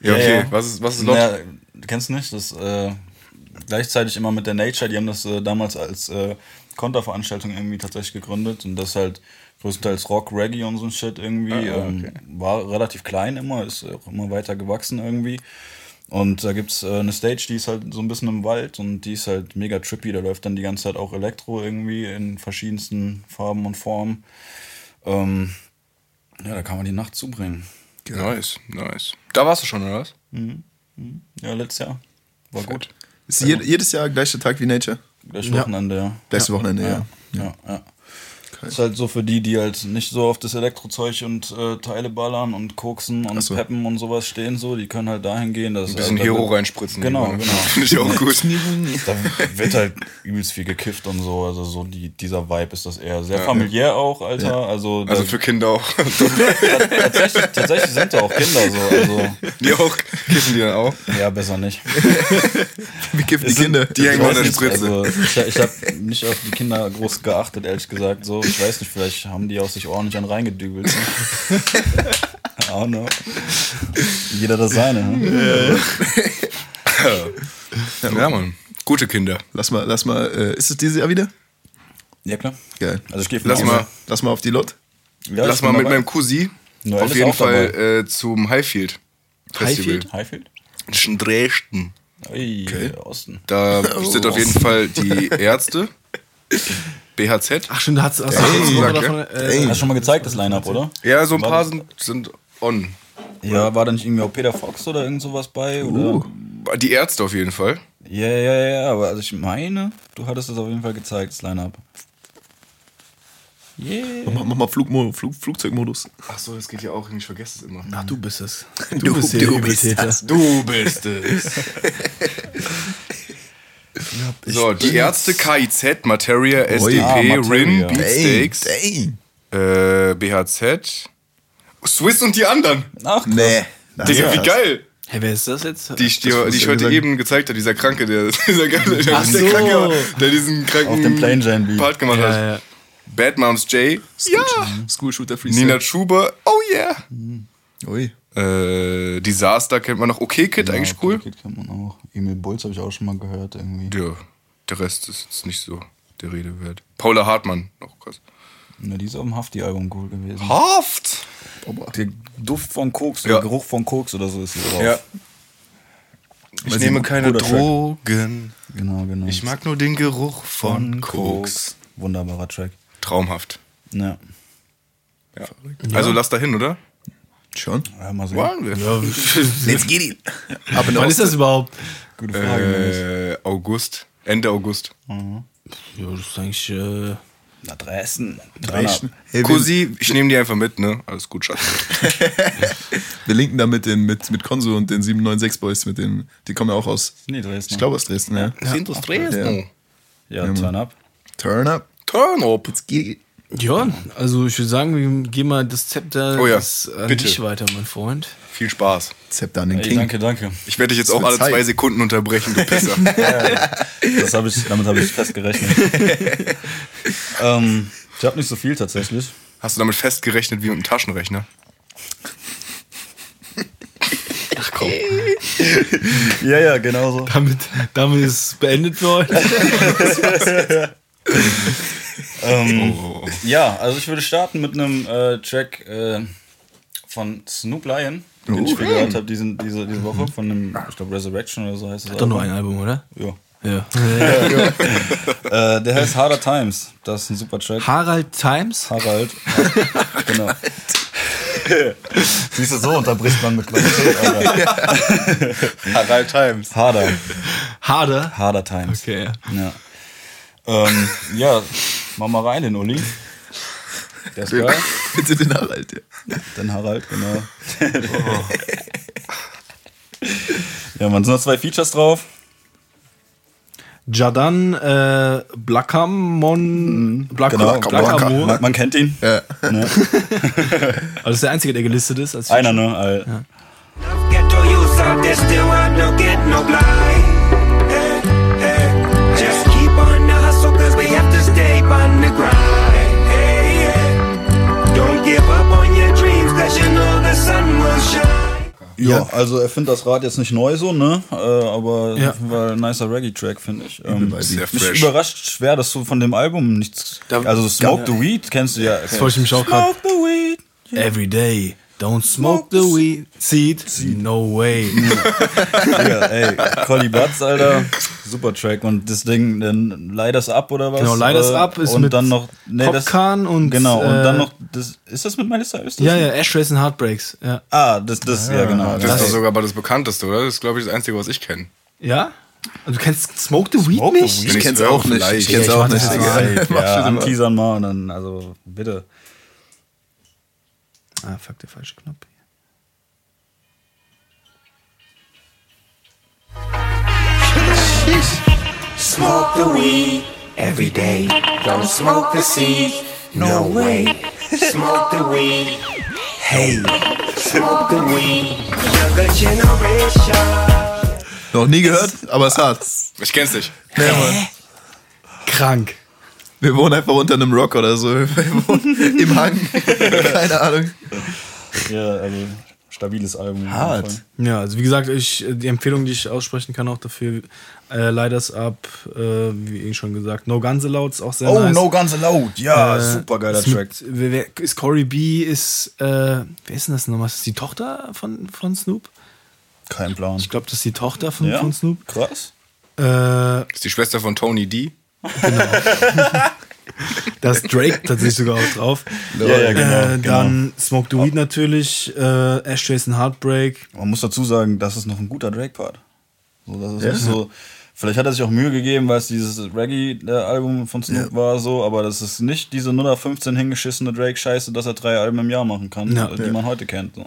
Ja, Ja, okay. ja. Was ist, was ist Lot? Ja, du kennst nicht, das äh, gleichzeitig immer mit der Nature, die haben das äh, damals als äh, Konterveranstaltung irgendwie tatsächlich gegründet und das halt größtenteils Rock, Reggae und so ein Shit irgendwie. ähm, war relativ klein immer, ist auch immer weiter gewachsen irgendwie. Und da gibt's äh, eine Stage, die ist halt so ein bisschen im Wald und die ist halt mega trippy. Da läuft dann die ganze Zeit auch Elektro irgendwie in verschiedensten Farben und Formen. Ähm, ja, da kann man die Nacht zubringen. Nice, nice. Da warst du schon, oder was? Ja, letztes Jahr. War gut. Ist je, jedes Jahr gleicher Tag wie Nature? Gleich Ja. Wochenende, ja. Gleiches Wochenende, ja. Ja, ja. Ist halt so für die, die halt nicht so auf das Elektrozeug und äh, Teile ballern und koksen und so. peppen und sowas stehen, so, die können halt dahin gehen. Dass Ein bisschen halt, Hero reinspritzen. Genau, genau. <laughs> Finde ich auch gut. <laughs> Da wird halt übelst viel gekifft und so. Also so die, dieser Vibe ist das eher. Sehr familiär auch, Alter. Also, Also da- für Kinder auch. <laughs> tatsächlich, tatsächlich sind da auch Kinder so. Also, Die auch. Kissen die dann auch. ja, besser nicht. Wie kiffen die Kinder? Die hängen weiß der Spritze. Also, ich ich habe nicht auf die Kinder groß geachtet, ehrlich gesagt. So, ich weiß nicht, vielleicht haben die auch sich ordentlich an reingedübelt. Ne? <laughs> I don't know. Jeder das seine. Ne? Ja, Mann. Gute Kinder. Lass mal, lass mal, äh, ist es dieses Jahr wieder? Ja, klar. Geil. Also ich gehe Lass mal, Lass mal auf die Lot. Ja, lass mal mit dabei. meinem Cousin Noel auf jeden Fall äh, zum Highfield Festival. Highfield? Highfield? Das ist in Dresden. Ui, Osten. Da <laughs> sind auf jeden Fall die Ärzte. <laughs> BHZ. Ach stimmt, da hast, hast du Ey, letztes Mal gesagt, davon, äh, Hast du schon mal gezeigt, das Line-Up, oder? Ja, so ein War paar sind, sind on. Ja, war da nicht irgendwie auch Peter Fox oder irgend sowas bei? Oder? Die Ärzte auf jeden Fall. Ja, ja, ja, aber also ich meine, du hattest das auf jeden Fall gezeigt, das Line-Up. Yeah. Mach, mach mal Flugmo Flug, Flugzeugmodus. Ach so, das geht ja auch. Ich vergesse es immer. Ach, du bist es. Du- bist der du bist das. Du bist es. <laughs> <laughs> so, die Ärzte KIZ, Materia, SDP, Ah, Materia. RIN, Beatsteaks, äh, BHZ, Swiss und die anderen. Ach, Nee. das Digga, wie krass. geil. Hey, wer ist das jetzt? Die ich, die, Das die ich heute eben gezeigt habe, dieser Kranke, der, <laughs> dieser geile, der, Ach der so. Kranke, der diesen kranken. Part gemacht hat. ja, ja. Bad Moms J, ja. School Shooter Freestyle. Nina Schuber, oh yeah. Ui. Äh, Disaster kennt man noch. Okay Kid, eigentlich cool. Kid kennt man auch. Emil Bulls habe ich auch schon mal gehört irgendwie. Ja, der Rest ist jetzt nicht so der Rede wert. Paula Hartmann, noch krass. Na, die ist auf dem Hafti-Album cool gewesen. Haft! Der Duft von Koks, Ja. der Geruch von Koks oder so ist hier drauf. Ja. Ich Weil nehme ein keine Track. Drogen. Genau, genau. Ich mag nur den Geruch von Koks. Wunderbarer Track. Traumhaft. Ja. Ja. Also lass da hin, oder? Schon. ja mal sehen. Wollen wir? <laughs> Let's get it. Ab in Wann ist das überhaupt? Gute Frage. Äh, Äh, August. Ende August. Ja, das ist eigentlich. Äh, Na, Dresden. Dresden. Hey, Cosi, ich nehme die einfach mit, ne? Alles gut, Schatz. <laughs> wir linken da mit, den, mit, mit Konso und den 796 Boys, mit den, die kommen ja auch aus, Nee, Dresden. ich glaube aus Dresden, ja. Sind das Dresden? Ja, Turn Up. Turn up. Turn up. Get it. Ja, also ich würde sagen, wir geben mal das Zepter Oh ja, das an bitte. dich weiter, mein Freund. Viel Spaß. Zepter an den Ey, King. danke, danke. Ich werde dich jetzt auch alle Zeit. zwei Sekunden unterbrechen, du Pisser. <laughs> Das hab ich, damit habe ich festgerechnet. <laughs> ähm, ich habe nicht so viel tatsächlich. Hast du damit festgerechnet wie mit einem Taschenrechner? <laughs> Ja, ja, genau so. Damit, damit ist es beendet für heute. Ähm, Oh. Ja, also ich würde starten mit einem äh, Track äh, von Snoop Lion, den ich viel gehört habe diese, diese, diese Woche, von dem, ich glaube Resurrection oder so heißt es. Doch nur ein Album, oder? Ja. Ja. <laughs> Äh, der heißt Harder Times. Das ist ein super Track. Harald Times? Harald. <laughs> genau. Siehst du, so unterbricht man mit Qualität, Alter. <laughs> Harald Times. Harder. Harder? Harder Times. Okay, ja. Ja. Ähm, ja, mach mal rein, den Uli. Der ist geil. Bitte den Harald, ja. Den Harald, genau. ja, man sind noch zwei Features drauf. Jadan äh, Blackamon. Black Genau, Blackamon. man, man kennt ihn. Ja. Ne? <laughs> Also das ist der Einzige, der gelistet ist. Als Einer, ne? All. The grind. Hey, hey. Don't give up on your dreams, cause you know the sun will shine. Ja, also er findet das Rad jetzt nicht neu so, ne? Äh, aber Ja. war ein nicer Reggae-Track, finde ich. Ähm, Sehr mich fresh. überrascht schwer, dass du von dem Album nichts. Da- also Smoke the Weed kennst du ja. Das wollte ich mich auch gerade. Smoke the Weed. Every day. Don't smoke the weed. Seed. No way. <laughs> Ja, ey, Collie Butts, Alter. Super Track. Und das Ding, dann Light Us Up oder was? Genau, Light Us Äh, Up ist und mit dann noch. Nee, das, und. genau, und äh, dann noch. Das, ist das mit Cyrus? das? Ja, ja, Ashtrays and Heartbreaks. Ja. Ah, das, das, ja, genau. Das ist doch sogar aber das bekannteste, oder? Das ist, glaube ich, das Einzige, was ich kenne. Ja? Also du kennst Smoke the Weed Smoke the nicht? Weed? Ich Ich kenn's auch nicht. Ich kenn's Ja, ich auch mach nicht. <laughs> das mal. Mach Ja, das immer. anteasern mal und dann, also bitte. Ah, fuck, der falsche Knopf. Smoke the weed every day. Don't smoke the seed. No way. Smoke the weed. Hey, smoke the weed. Younger generation. Noch nie gehört, aber es hat. Ich kenn's nicht. Ja, Mann. Krank. Wir wohnen einfach unter einem Rock oder so. Wir wohnen <laughs> Im Hang. Keine Ahnung. Ja, also stabiles Album. Hart. Ja, also wie gesagt, ich, die Empfehlung, die ich aussprechen kann auch dafür, äh, Lighters Up, äh, wie eben schon gesagt, No Guns Allowed ist auch sehr Oh, nice. No Guns Allowed. Ja, Äh, super geiler ist mit- Track. wer, wer, ist Corey B, ist, äh, wer ist denn das nochmal? Ist das die Tochter von, von Snoop? Kein Plan. Ich glaube, das ist die Tochter von, ja? von Snoop. Krass. Äh, ist die Schwester von Tony D. da ist Drake tatsächlich sogar auch drauf. Ja, ja, genau. äh, dann Smoke the Weed natürlich, äh, Ashtrays and Heartbreak. Man muss dazu sagen, das ist noch ein guter Drake-Part. So, das ist Ja. nicht so. Vielleicht hat er sich auch Mühe gegeben, weil es dieses Reggae-Album von Snoop war, so, aber das ist nicht diese 015 hingeschissene Drake-Scheiße, dass er drei Alben im Jahr machen kann, Ja. äh, die man heute kennt. So.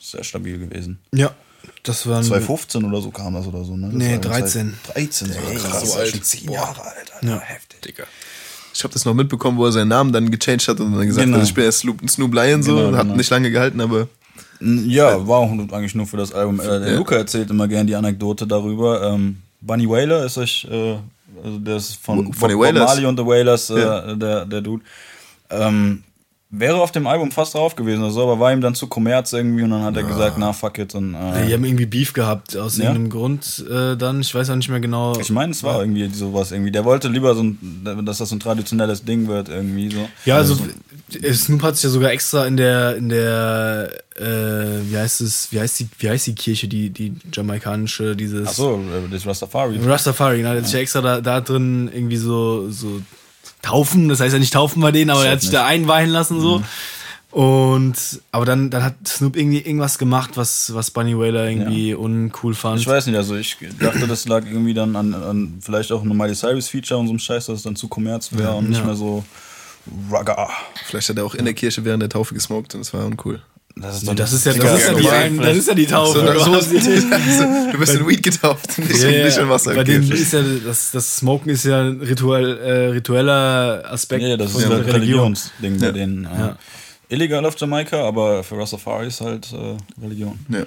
Sehr stabil gewesen. Ja, das waren 2015 oder so kam das oder so, ne? Das Nee, war 13. 13, so krass. so alt. Schon 10 Jahre alt, Alter. Ja. Heftig. Digga. Ich habe das noch mitbekommen, wo er seinen Namen dann gechanged hat und dann gesagt Genau. hat, ich bin erst Snoop, Snoop Lion so. Genau, hat genau. nicht lange gehalten, aber Ja, war auch eigentlich nur für das Album. Äh, der Ja. Luca erzählt immer gerne die Anekdote darüber. Ähm, Bunny Whaler ist euch, äh, also der ist von, von Bob Wailers? Marley und The Wailers, äh, Ja. der, der Dude. Ähm, wäre auf dem Album fast drauf gewesen oder so, aber war ihm dann zu Kommerz irgendwie und dann hat er gesagt, na fuck it. Und, äh, Die haben irgendwie Beef gehabt aus Ja? irgendeinem Grund äh, dann. Ich weiß auch nicht mehr genau. ich meine, es war irgendwie sowas irgendwie. Der wollte lieber so ein, dass das so ein traditionelles Ding wird irgendwie so. Ja, also äh, Snoop hat sich ja sogar extra in der, in der, äh, wie heißt es, wie heißt die, wie heißt die Kirche, die, die jamaikanische, dieses Ach so, äh, das Rastafari. Rastafari? Der hat sich ja extra da, da drin irgendwie so, so taufen, das heißt ja nicht taufen bei denen, aber er hat sich da einweihen lassen so. Und aber dann, dann hat Snoop irgendwie irgendwas gemacht, was, was Bunny Whaler irgendwie uncool fand. Ich weiß nicht, also ich dachte, das lag irgendwie dann an, an vielleicht auch ein Miley Cyrus Feature und so einem Scheiß, dass es dann zu Kommerz wäre und nicht Ja. mehr so Rugger. vielleicht hat er auch in der Kirche während der Taufe gesmoked und das war uncool. Das ist, Nee, das ist ja, das ist ja, die, ein, das ist ja die Taufe. So, so, <laughs> quasi. du bist in Weed getauft, nicht, Ja, ja, nicht in Wasser. Bei denen ist ja das, das Smoken ist ja ein rituell, äh, ritueller Aspekt Nee, das von ist der ein Religion. Religionsding bei denen. Ja. Illegal auf Jamaika, aber für Rastafari ist halt äh, Religion. Ja.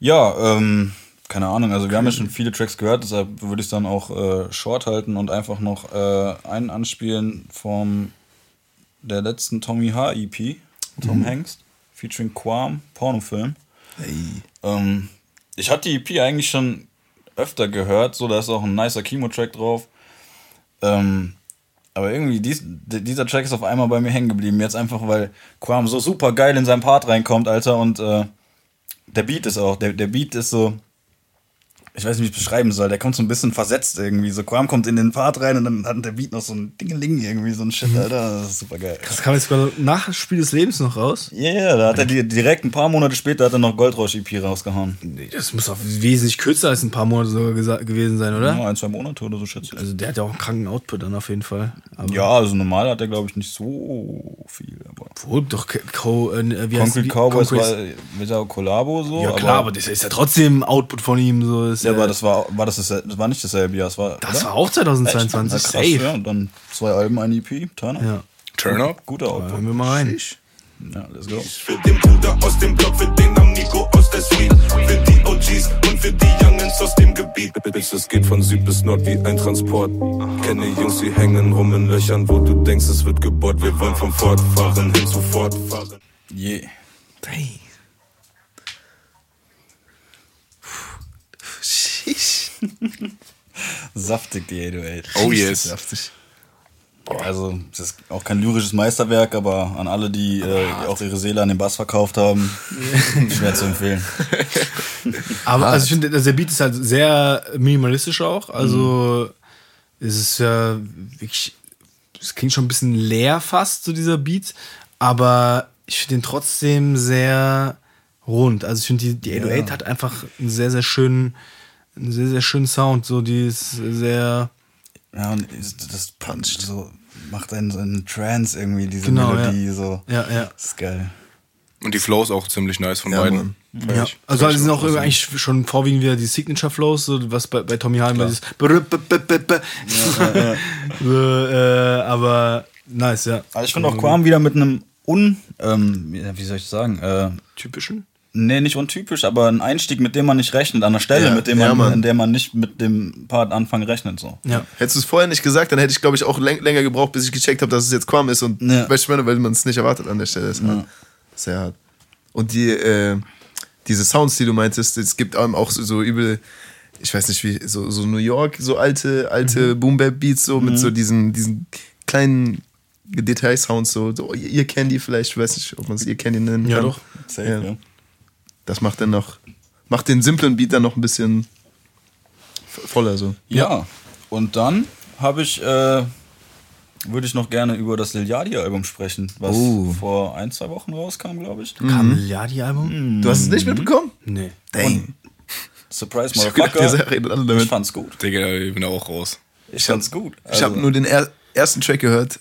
Ja, ähm, keine Ahnung, also wir haben ja schon viele Tracks gehört, deshalb würde ich es dann auch äh, short halten und einfach noch äh, einen anspielen vom der letzten Tommy H. EP, Tom Hengst, featuring Quam, Pornofilm. Ähm, ich hatte die EP eigentlich schon öfter gehört, so da ist auch ein nicer Chemo-Track drauf. Ähm, aber irgendwie, dies, di- dieser Track ist auf einmal bei mir hängen geblieben. Jetzt einfach, weil Quam so super geil in seinen Part reinkommt, Alter. Und äh, der Beat ist auch, der, der Beat ist so, ich weiß nicht, wie ich es beschreiben soll. Der kommt so ein bisschen versetzt irgendwie. So Quam kommt in den Part rein und dann hat der Beat noch so ein Dingeling irgendwie, so ein Shit, Alter. Das ist super geil. Das kam jetzt sogar nach Spiel des Lebens noch raus. Ja, yeah, da hat er direkt ein paar Monate später hat er noch Goldrausch-EP rausgehauen. Nee, das muss auch wesentlich kürzer als ein paar Monate sogar gewesen sein, oder? Ja, ein, zwei Monate oder so, schätze ich. Also der hat ja auch einen kranken Output dann auf jeden Fall. Aber Ja, also normal hat er, glaube ich, nicht so viel. Aber Obwohl, doch, Co, äh, wie heißt Concrete? Cowboys Concrete- war mit der Kollabo so. Ja klar, aber das ist ja trotzdem Output von ihm. So, ist ja, ja, aber das war, war das, dasselbe- das war nicht dasselbe Jahr. Das war, das oder? war auch 2022. Echt? Na, krass, Safe. Ja, und dann zwei Alben, ein EP, Turner. Ja. Turn up. Guter Da Output. hören wir mal rein. Ja, let's go. Für den Bruder aus dem Block, für den Amigo aus der Suite. Für die OGs und für die Youngens aus dem Gebiet. Bitch, es geht von Süd bis Nord wie ein Transport. Kenne Jungs, die hängen rum in Löchern, wo du denkst, es wird gebohrt. Wir wollen vom Fortfahren hin zu Fortfahren. Yeah. <laughs> Saftig, die 808. Oh yes. Saftig. Also, es ist auch kein lyrisches Meisterwerk, aber an alle, die äh, auch ihre Seele an den Bass verkauft haben, <laughs> schwer zu empfehlen. <laughs> Aber also ich finde, der Beat ist halt sehr minimalistisch auch. Also es ist ja wirklich, es klingt schon ein bisschen leer fast, so dieser Beat. Aber ich finde den trotzdem sehr rund. Also ich finde, die, die 808 hat einfach einen sehr, sehr schönen einen sehr, sehr schönen Sound. So, die ist sehr. Ja, und ist- das puncht so, macht einen so einen Trance irgendwie, diese Genau, Melodie ja. so. Ja, ja. Das ist geil. Und die Flows auch ziemlich nice von Ja, beiden. Ja, ich. also ich sind auch Also, eigentlich schon vorwiegend wieder die Signature Flows, so was bei, bei Tommy Hahn so, äh, aber nice, ja. Also ich finde auch Quam wieder mit einem un, ähm, ja, wie soll ich sagen, äh, typischen. Nee, nicht untypisch, aber ein Einstieg, mit dem man nicht rechnet, an einer Stelle, Ja, mit dem ja, man, in der man nicht mit dem Part Anfang rechnet, so. Ja. Hättest du es vorher nicht gesagt, dann hätte ich, glaube ich, auch läng länger gebraucht, bis ich gecheckt habe, dass es jetzt Quam ist. Und Ja. weißt du, weil man es nicht erwartet an der Stelle. Ist hart. Sehr hart. Und die, äh, diese Sounds, die du meintest, es gibt auch so, so übel, ich weiß nicht wie, so, so New York, so alte, alte Boom Bap Beats, so mit so diesen, diesen kleinen Detailsounds, so, so ihr Candy vielleicht, ich weiß nicht, ob man es ihr Candy nennen Ja, kann. doch. Safe, Ja. ja. Das macht dann noch, macht den simplen Beat dann noch ein bisschen voller so. Ja, und dann habe ich, äh, würde ich noch gerne über das Lil Yachty-Album sprechen, was Oh. vor ein, zwei Wochen rauskam, glaube ich. Kam ein Yadi-Album? Du hast es nicht mitbekommen? Nee. Dang. Surprise, Ich hab gedacht, ihr Motherfucker. Ich damit. fand's gut. Digga, ich bin auch raus. Ich fand's gut. Ich habe Also- nur den er ersten Track gehört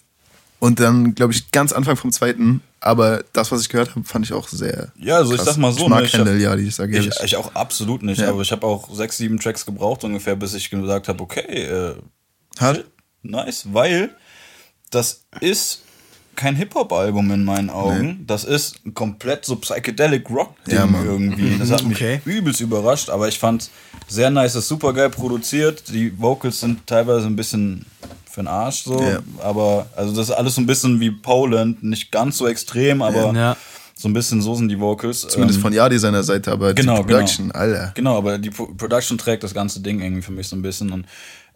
und dann, glaube ich, ganz Anfang vom zweiten. Aber das, was ich gehört habe, fand ich auch sehr. Ja, also ich krass. sag mal so, Ich mag ne, ich keinen hab- Lil Yachty, ich sag ehrlich. Ich, ich auch absolut nicht, Ja. aber ich habe auch sechs, sieben Tracks gebraucht ungefähr, bis ich gesagt habe, okay, äh, Hart? nice, weil das ist kein Hip-Hop-Album in meinen Augen. Das ist ein komplett so Psychedelic Rock-Ding Ja, irgendwie. <laughs> Das hat mich Okay. übelst überrascht, aber ich fand sehr nice, ist super geil produziert. Die Vocals sind teilweise ein bisschen für den Arsch so, Ja. aber also das ist alles so ein bisschen wie Poland, nicht ganz so extrem, aber Ja. so ein bisschen so sind die Vocals. Zumindest Ähm, von Yachty seiner Seite, aber Genau, die Production, genau. Alter. Genau, aber die Pro Production trägt das ganze Ding irgendwie für mich so ein bisschen. Und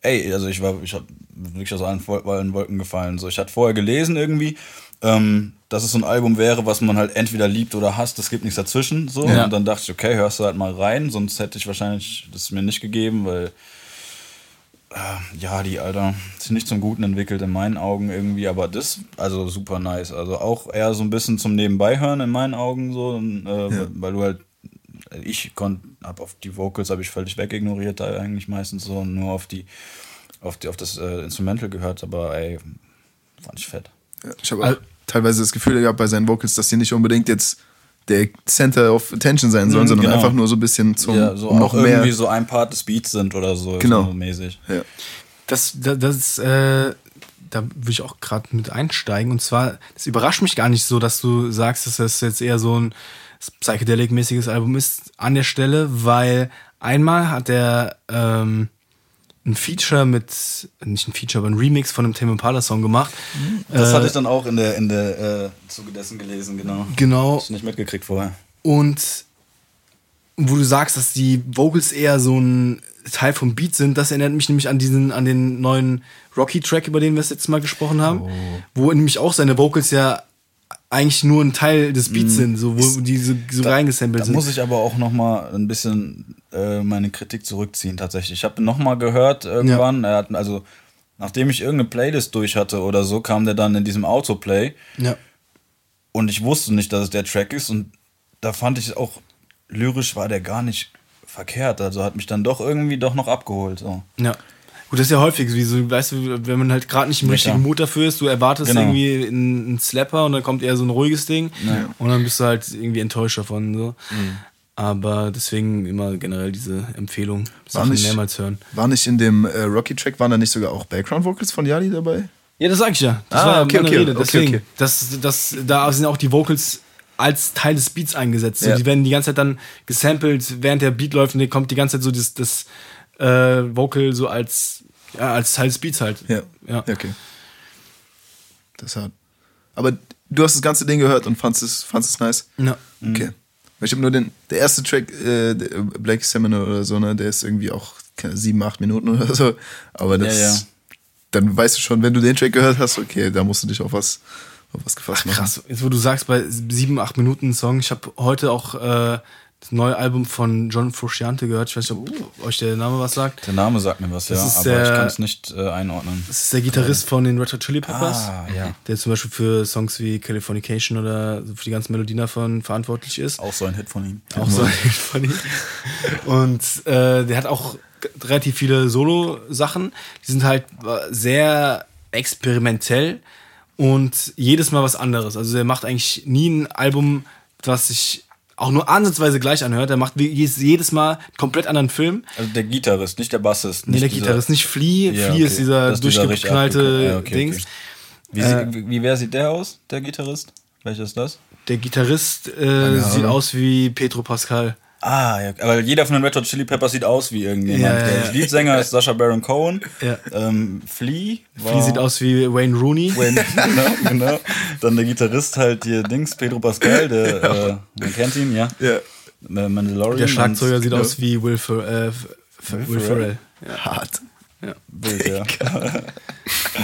ey, also ich war, ich hab wirklich aus allen, allen Wolken gefallen. So, ich hatte vorher gelesen irgendwie, ähm, dass es so ein Album wäre, was man halt entweder liebt oder hasst. Es gibt nichts dazwischen. So. Ja. Und dann dachte ich, okay, hörst du halt mal rein, sonst hätte ich wahrscheinlich das mir nicht gegeben, weil ja, die Alter, sich nicht zum Guten entwickelt in meinen Augen irgendwie, aber das, also super nice. Also auch eher so ein bisschen zum Nebenbeihören in meinen Augen so, und, äh, weil du halt, ich konnte, hab auf die Vocals habe ich völlig wegignoriert, da eigentlich meistens so, und nur auf die, auf die, auf das äh, Instrumental gehört, aber ey, fand ich fett. Ja, Ich habe auch teilweise das Gefühl gehabt bei seinen Vocals, dass die nicht unbedingt jetzt der Center of Attention sein sollen, Mhm, sondern genau. einfach nur so ein bisschen zum, ja, so um noch auch mehr. irgendwie so ein Part des Beats sind oder so, Genau. so mäßig. Ja. Das, das, das äh, da würde ich auch gerade mit einsteigen. Und zwar, es überrascht mich gar nicht so, dass du sagst, dass das jetzt eher so ein Psychedelic-mäßiges Album ist an der Stelle, weil einmal hat er ähm, ein Feature mit, nicht ein Feature, aber ein Remix von einem Tame Impala Song gemacht. Das Äh, hatte ich dann auch in der, in der äh, Zuge dessen gelesen, genau. Genau. Hab ich nicht mitgekriegt vorher. Und wo du sagst, dass die Vocals eher so ein Teil vom Beat sind, das erinnert mich nämlich an diesen, an den neuen Rocky-Track, über den wir das letzte Mal gesprochen haben, wo nämlich auch seine Vocals ja eigentlich nur ein Teil des Beats sind, so, wo die so, so reingesampelt Da sind. muss ich aber auch noch mal ein bisschen äh, meine Kritik zurückziehen tatsächlich. Ich habe noch mal gehört irgendwann, er hat, also nachdem ich irgendeine Playlist durch hatte oder so, kam der dann in diesem Autoplay ja. und ich wusste nicht, dass es der Track ist und da fand ich auch lyrisch war der gar nicht verkehrt, also hat mich dann doch irgendwie doch noch abgeholt. So. Ja. Gut, das ist ja häufig wie so, weißt du, wenn man halt gerade nicht im Ja, richtigen. Mut dafür ist, du erwartest Genau. irgendwie einen, einen Slapper und dann kommt eher so ein ruhiges Ding Ja. und dann bist du halt irgendwie enttäuscht davon. So. Mhm. Aber deswegen immer generell diese Empfehlung, War Sachen nicht, mehrmals hören. war nicht in dem äh, Rocky-Track, waren da nicht sogar auch Background-Vocals von Yachty dabei? Ja, das sag ich ja. Das Ah, war okay, meine okay, Rede. okay, Deswegen, okay. Das, das, da sind auch die Vocals als Teil des Beats eingesetzt. So, Ja. Die werden die ganze Zeit dann gesampelt, während der Beat läuft und dann kommt die ganze Zeit so das, das äh, Vocal so als, ja, als Teil des Beats halt. Ja. Ja. Okay. Das hat. Aber du hast das ganze Ding gehört und fandst es, fandst es nice? Ja. Okay. Weil Ich habe nur den, der erste Track, äh, der Black Seminole oder so, ne, der ist irgendwie auch keine, sieben, acht Minuten oder so. Aber das, Ja, ja. dann weißt du schon, wenn du den Track gehört hast, okay, da musst du dich auf was, auf was gefasst machen. Krass, jetzt wo du sagst, bei sieben, acht Minuten Song, ich habe heute auch äh, das neue Album von John Frusciante gehört. Ich weiß nicht, ob euch der Name was sagt. Der Name sagt mir was, ja, Das ist aber ich der- kann es nicht äh, einordnen. Das ist der Gitarrist von den Red Hot Chili Peppers. Ah, ja. Der zum Beispiel für Songs wie Californication oder für die ganzen Melodien davon verantwortlich ist. Auch so ein Hit von ihm. Auch so ein von ihm. Und äh, der hat auch relativ viele Solo-Sachen. Die sind halt äh, sehr experimentell und jedes Mal was anderes. Also der macht eigentlich nie ein Album, was sich auch nur ansatzweise gleich anhört. Er macht jedes Mal einen komplett anderen Film. Also der Gitarrist, nicht der Bassist. Nee, der dieser- Gitarrist, nicht Flea. Ja, Flea okay. ist dieser ist dieser durchgeknallte abgeknallt. Ja, okay, Dings. okay. Wie, Äh, sie- wie wer sieht der aus, der Gitarrist? Welcher ist das? Der Gitarrist äh, sieht aus wie Petro Pascal. Ah, ja, aber jeder von den Red Hot Chili Peppers sieht aus wie irgendjemand. Ja, ja, der ja. Leadsänger ist Sasha Baron Cohen. Ja. Ähm, Flea. Flea sieht aus wie Wayne Rooney. Wayne, <laughs> genau, genau. Dann der Gitarrist halt hier Dings, Pedro Pascal, der, <laughs> äh, man kennt ihn, ja. Ja. Mandalorian. Der Schlagzeuger und- sieht ja, aus wie Will, Fer äh, F- Will Ferrell. Hart. Bild, ja.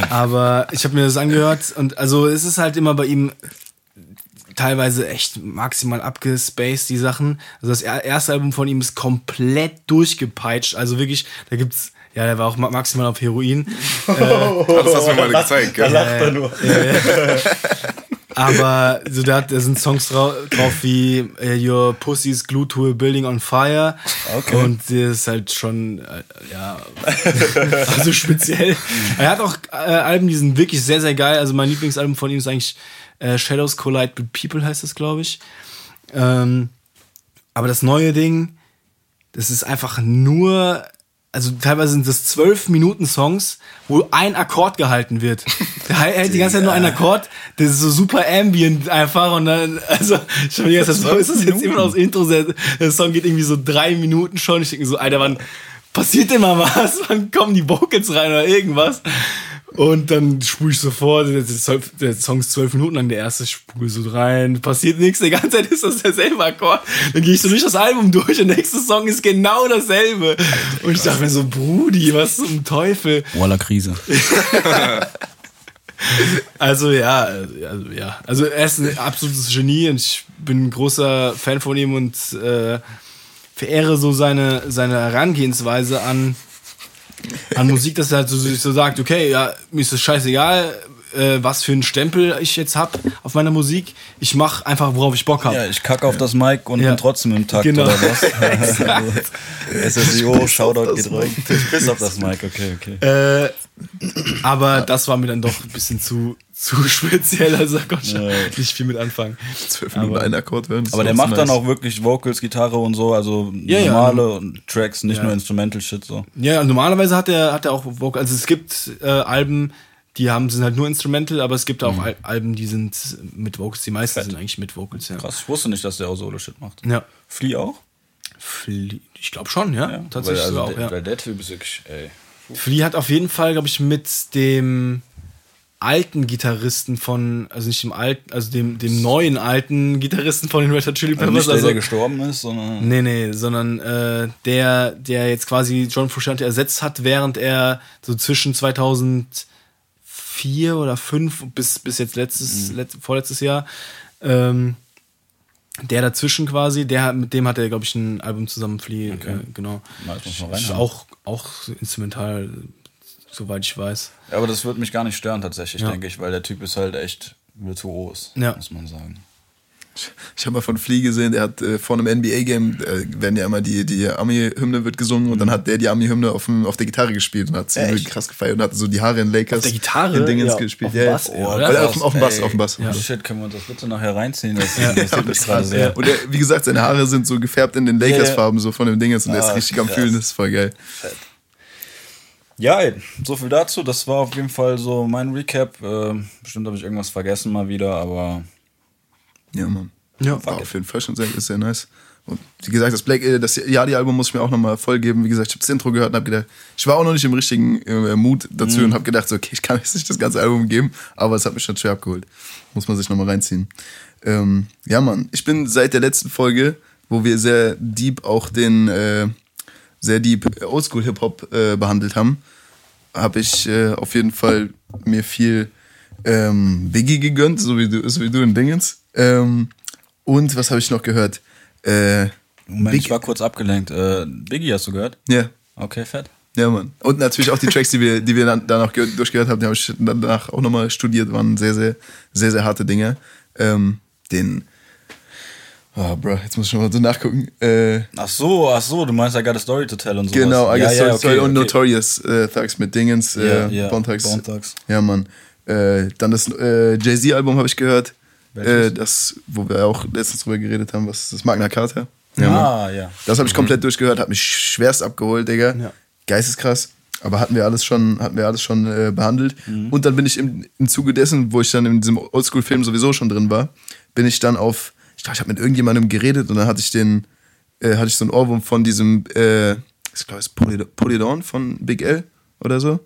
Aber ich habe mir das angehört und also es ist halt immer bei ihm teilweise echt maximal abgespaced, die Sachen. Also das er- erste Album von ihm ist komplett durchgepeitscht. Also wirklich, da gibt's, ja, der war auch ma- maximal auf Heroin. <laughs> Das hast du mir mal gezeigt, gell? lacht er nur. Aber so da, hat- da sind Songs drau drauf wie äh, Your Pussy's Glued to a Building on Fire. Okay. Und das ist halt schon, äh, ja, <laughs> also speziell. Er hat auch äh, Alben, die sind wirklich sehr, sehr geil. Also mein Lieblingsalbum von ihm ist eigentlich äh, Shadows Collide with People, heißt das, glaube ich. Ähm, aber das neue Ding, das ist einfach nur, also teilweise sind das zwölf Minuten Songs, wo ein Akkord gehalten wird. <laughs> Der hält die ganze Zeit nur einen Akkord, das ist so super ambient einfach und dann, also ich habe ganze Zeit so, ist das jetzt immer noch das Intro, der, Song geht irgendwie so drei Minuten schon, ich denke mir so, Alter, wann passiert denn mal was? <laughs> Wann kommen die Vocals rein oder irgendwas? Und dann spule ich so vor, der, Song ist zwölf Minuten lang, der erste spule so rein, passiert nichts, die ganze Zeit ist das derselbe Akkord. Dann gehe ich so durch das Album durch der nächste Song ist genau dasselbe. Und ich dachte mir so, Brudi, was zum Teufel? Walla Krise. <laughs> Also ja, also ja. Also er ist ein absolutes Genie und ich bin ein großer Fan von ihm und äh, verehre so seine, seine Herangehensweise an, an Musik, dass er halt so, so sagt, okay, ja, mir ist es scheißegal, äh, was für einen Stempel ich jetzt hab auf meiner Musik. Ich mach einfach, worauf ich Bock habe. Ja, ich kacke auf das Mic und Ja. bin trotzdem im Takt Genau. oder was? <laughs> SSIO, Shoutout geht rein. Ich piss auf das Mic, okay, okay. Äh, aber das war mir dann doch ein bisschen zu, zu <laughs> speziell, also da konnte ich Ja. nicht viel mit anfangen. Zwölf Minuten Aber- einen Akkord hören. Aber der macht dann nice. auch wirklich Vocals, Gitarre und so, also Ja, ja. normale Tracks, nicht Ja. nur Instrumental Shit so. Ja, normalerweise hat er, hat er auch Vocal. Also es gibt äh, Alben, die haben, sind halt nur Instrumental, aber es gibt auch Al Alben, die sind mit Vocals. Die meisten sind eigentlich mit Vocals, ja. Krass, ich wusste nicht, dass der auch Solo-Shit macht. Ja. Flea auch? Flea, ich glaube schon, ja. Tatsächlich weil, also auch, der, ja. Weil der Typ ist wirklich, ey. Flea hat auf jeden Fall, glaube ich, mit dem alten Gitarristen von, also nicht dem alten, also dem, dem neuen alten Gitarristen von den Red Hot Chili Also Peppers. nicht der, Also, der gestorben ist, sondern. Nee, nee, sondern äh, der, der jetzt quasi John Frusciante ersetzt hat, während er so zwischen 2004 oder 5 bis, bis jetzt letztes, letzt, vorletztes Jahr, ähm, der dazwischen quasi, der, mit dem hat er, glaube ich, ein Album zusammen, Flea, äh, genau. Mal, muss man Ist reinhauen. auch, auch instrumental, soweit ich weiß. Ja, aber das würde mich gar nicht stören, tatsächlich, Ja. denke ich, weil der Typ ist halt echt virtuos, Ja. muss man sagen. Ich habe mal von Flea gesehen, der hat äh, vor einem NBA-Game, äh, werden ja immer die, die Ami-Hymne wird gesungen und dann hat der die Ami-Hymne auf, dem- auf der Gitarre gespielt und hat ziemlich krass gefeiert und hat so die Haare in Lakers. Auf der Gitarre? In Dingens Ja, gespielt. auf dem ja, Bass, ja. oder? Weil er auf, dem- auf dem Bass, auf dem Bass. Oh shit, können wir uns das bitte nachher reinziehen? Das interessiert mich gerade sehr. Und er, wie gesagt, seine Haare sind so gefärbt in den Lakers-Farben, so von dem Dingens und der ist Ah, richtig am krass. Fühlen, das ist voll geil. Ja, ey, so viel dazu. Das war auf jeden Fall so mein Recap. Äh, bestimmt habe ich irgendwas vergessen mal wieder, aber Ja, Mann. Ja. War auf jeden Fall schon sehr, ist sehr nice. Und wie gesagt, das Black, äh, das Yadi-Album muss ich mir auch nochmal voll geben. Wie gesagt, ich habe das Intro gehört und habe gedacht, ich war auch noch nicht im richtigen äh, Mut dazu Mhm. und habe gedacht, so, okay, ich kann jetzt nicht das ganze Album geben, aber es hat mich schon schwer abgeholt. Muss man sich nochmal reinziehen. Ähm, ja, Mann, ich bin seit der letzten Folge, wo wir sehr deep auch den, äh, sehr deep Oldschool-Hip-Hop äh, behandelt haben, habe ich äh, auf jeden Fall mir viel ähm, Biggie gegönnt, so wie du, so wie du in Dingens. Ähm, und was habe ich noch gehört? Äh, Moment, Big- ich war kurz abgelenkt. Äh, Biggie hast du gehört? Ja. Okay, fett. Ja, Mann. Und natürlich auch die Tracks, die wir, die wir dann danach ge- durchgehört haben, die habe ich danach auch nochmal studiert, waren sehr, sehr, sehr, sehr harte Dinge. Ähm, den, oh, Bro, jetzt muss ich schon mal so nachgucken. Äh, Ach so, ach so, du meinst I got a story to tell und so. genau, I guess ja, Sorry, okay, Sorry und. Notorious äh, Thugs mit Dingens, äh, Bone Thugs. Bone Thugs. Ja, Mann. Äh, dann das äh, Jay-Z-Album habe ich gehört. Äh, das, wo wir auch letztens drüber geredet haben, was das Magna Carta. Ja. Ah, ja. Das habe ich komplett durchgehört, hat mich schwerst abgeholt, Digga. Ja. Geisteskrass. Aber hatten wir alles schon, hatten wir alles schon äh, behandelt. Und dann bin ich im, im Zuge dessen, wo ich dann in diesem Oldschool-Film sowieso schon drin war, bin ich dann auf, ich glaube, ich habe mit irgendjemandem geredet und dann hatte ich den, äh, hatte ich so einen Ohrwurm von diesem, äh, ich glaube, es ist Polydor, Polydorn von Big L oder so.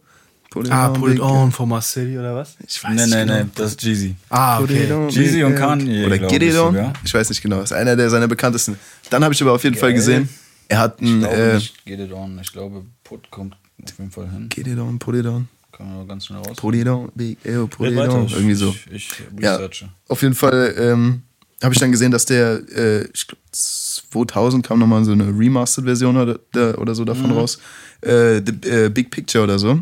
Polydorn, Ah, Put Big It On von Marcelli oder was? Ich weiß Nee, nicht nee, genau. nee, das ist Jeezy. Ah, Put it okay. on, Jeezy und. Kanye, Oder Get ich It On? Ich weiß nicht genau. Das ist einer der seiner bekanntesten. Dann habe ich aber auf jeden Fall Geil. gesehen, er hat Ich ein glaube äh, nicht, geht it on. Ich glaube, Put kommt auf jeden Fall hin. Get It On, Put It On. Kann man aber ganz schnell raus. Put It On, Big L, Put Red It weiter. On. Ich- Irgendwie so. Ich, ich Ja, researche. auf jeden Fall ähm, habe ich dann gesehen, dass der, äh, ich glaube, 2000 kam nochmal so eine Remastered-Version oder, der- oder so davon Mhm. raus. Äh, the, äh, Big Picture oder so.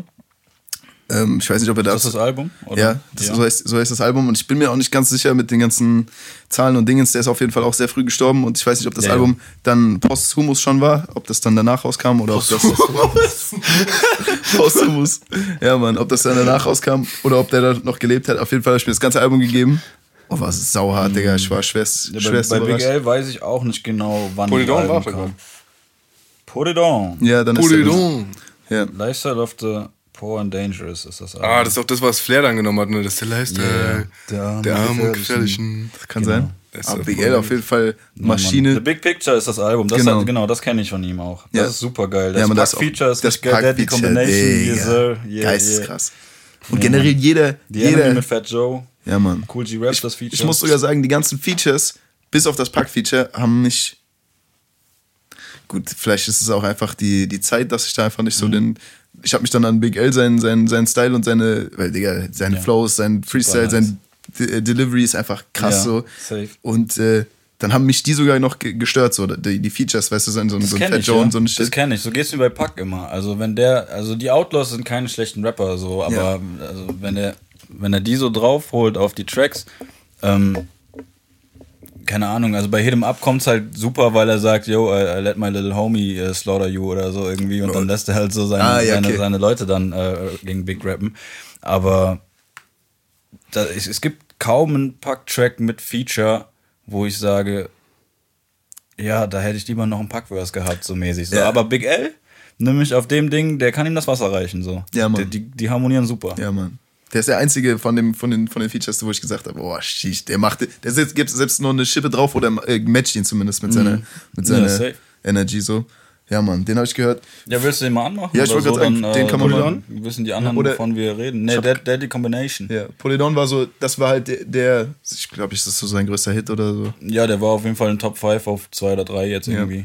Ähm, ich weiß nicht, ob er Ist das. das das Album? Oder? Ja, das, So, heißt, so heißt das Album und ich bin mir auch nicht ganz sicher mit den ganzen Zahlen und Dingens. Der ist auf jeden Fall auch sehr früh gestorben und ich weiß nicht, ob das Ja, ja. Album dann Posthumus schon war, ob das dann danach rauskam oder ob das. Posthumus. <laughs> Ja, Mann, ob das dann danach rauskam oder ob der da noch gelebt hat. Auf jeden Fall habe ich mir das ganze Album gegeben. Oh, was ist sauhart, Digga. Ich war schwerst, Ja, bei schwerst bei Big. L weiß ich auch nicht genau, wann Put It On war. Put it on. Ja, dann ist Put er it on. Ja. Lifestyle of the Poor and Dangerous ist das Album. Ah, das ist auch das, was Flair dann genommen hat, ne? Das ist der Lifestyle Der der arme und Gefährlichen. Das kann Genau. sein. Das ist Aber ja Big voll L gut. auf jeden Fall. Maschine. The Big Picture ist das Album. Das Genau. genau, genau das kenne ich von ihm auch. Das Ja. ist super geil. Das Ja, Pack das Feature ist das geil. Pack-Feature, Combination. Sir. Yeah, Geisteskrass. Und Ja, generell jeder, Yeah. Die Enemy jeder, mit Fat Joe. ja Mann. Cool G Rap, das Feature. Ich muss sogar sagen, die ganzen Features, bis auf das Pack-Feature, haben mich. Gut, vielleicht ist es auch einfach die, die Zeit, dass ich da einfach Mhm. nicht so den. Ich habe mich dann an Big L, seinen, seinen, seinen Style und seine, weil, Digga, seine Ja. Flows, sein Freestyle, nice. sein De Delivery ist einfach krass Ja, so. safe. Und äh, dann haben mich die sogar noch ge- gestört, so die, die Features, weißt du, so, ein- so, ein- Das so ein kenne Fat ich, Joe ja. und so ein Das Shit. kenne ich. So geht's mir bei Pack immer. Also wenn der, also die Outlaws sind keine schlechten Rapper, so, aber also wenn er, wenn er die so draufholt auf die Tracks, ähm, keine Ahnung, also bei Hit 'em Up kommt's halt super, weil er sagt, yo, I, I let my little homie uh, slaughter you oder so irgendwie und dann lässt er halt so seine, Ah, ja, seine, okay. seine Leute dann äh, gegen Big rappen. Aber da, es, es gibt kaum einen Pack-Track mit Feature, wo ich sage, ja, da hätte ich lieber noch einen Packverse gehabt, so mäßig. So. Ja. Aber Big L, nämlich auf dem Ding, der kann ihm das Wasser reichen. So. Ja, Mann. Die, die, die harmonieren super. Ja, Mann. Der ist der einzige von, dem, von, den, von den Features, wo ich gesagt habe, boah, sheesh, der macht, der setzt, gibt selbst noch eine Schippe drauf oder äh, matcht ihn zumindest mit seiner, mit Mhm. Ja, seiner safe. Energy so. Ja, Mann, den habe ich gehört. Ja, willst du den mal anmachen? Ja, ich wollte gerade sagen, Dann, den kann man mal- Wissen die anderen, Oder- wovon wir reden. Nee, hab- Dead, Deadly Combination. Ja. Ja, Polydon war so, das war halt der, der ich glaube, ist das so sein größter Hit oder so. der war auf jeden Fall in Top 5 auf 2 oder 3 jetzt Ja. irgendwie.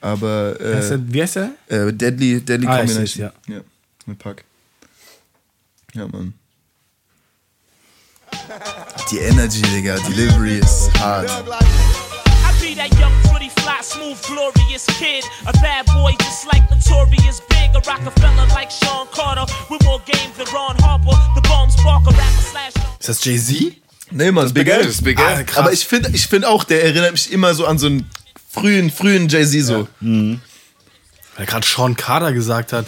Aber Wie heißt äh, der? Wie heißt der? äh, Deadly, Deadly Ah, ich Combination. seh's, ja. mit Pack. Ja, Mann. Die Energy, Digga, Delivery ist hart. I be that young, pretty, fly, smooth, glorious kid. A bad boy just like Notorious Big. A Rockefeller like Sean Carter. With more game than Ron Harper. The bomb spark, a rapper slash. Ist das Jay-Z? Nee, Mann, das Big L. Das ist Big L. Ah, krass. Aber ich finde ich find auch, der erinnert mich immer so an so einen frühen, frühen Jay-Z so. Weil er gerade Sean Carter gesagt hat.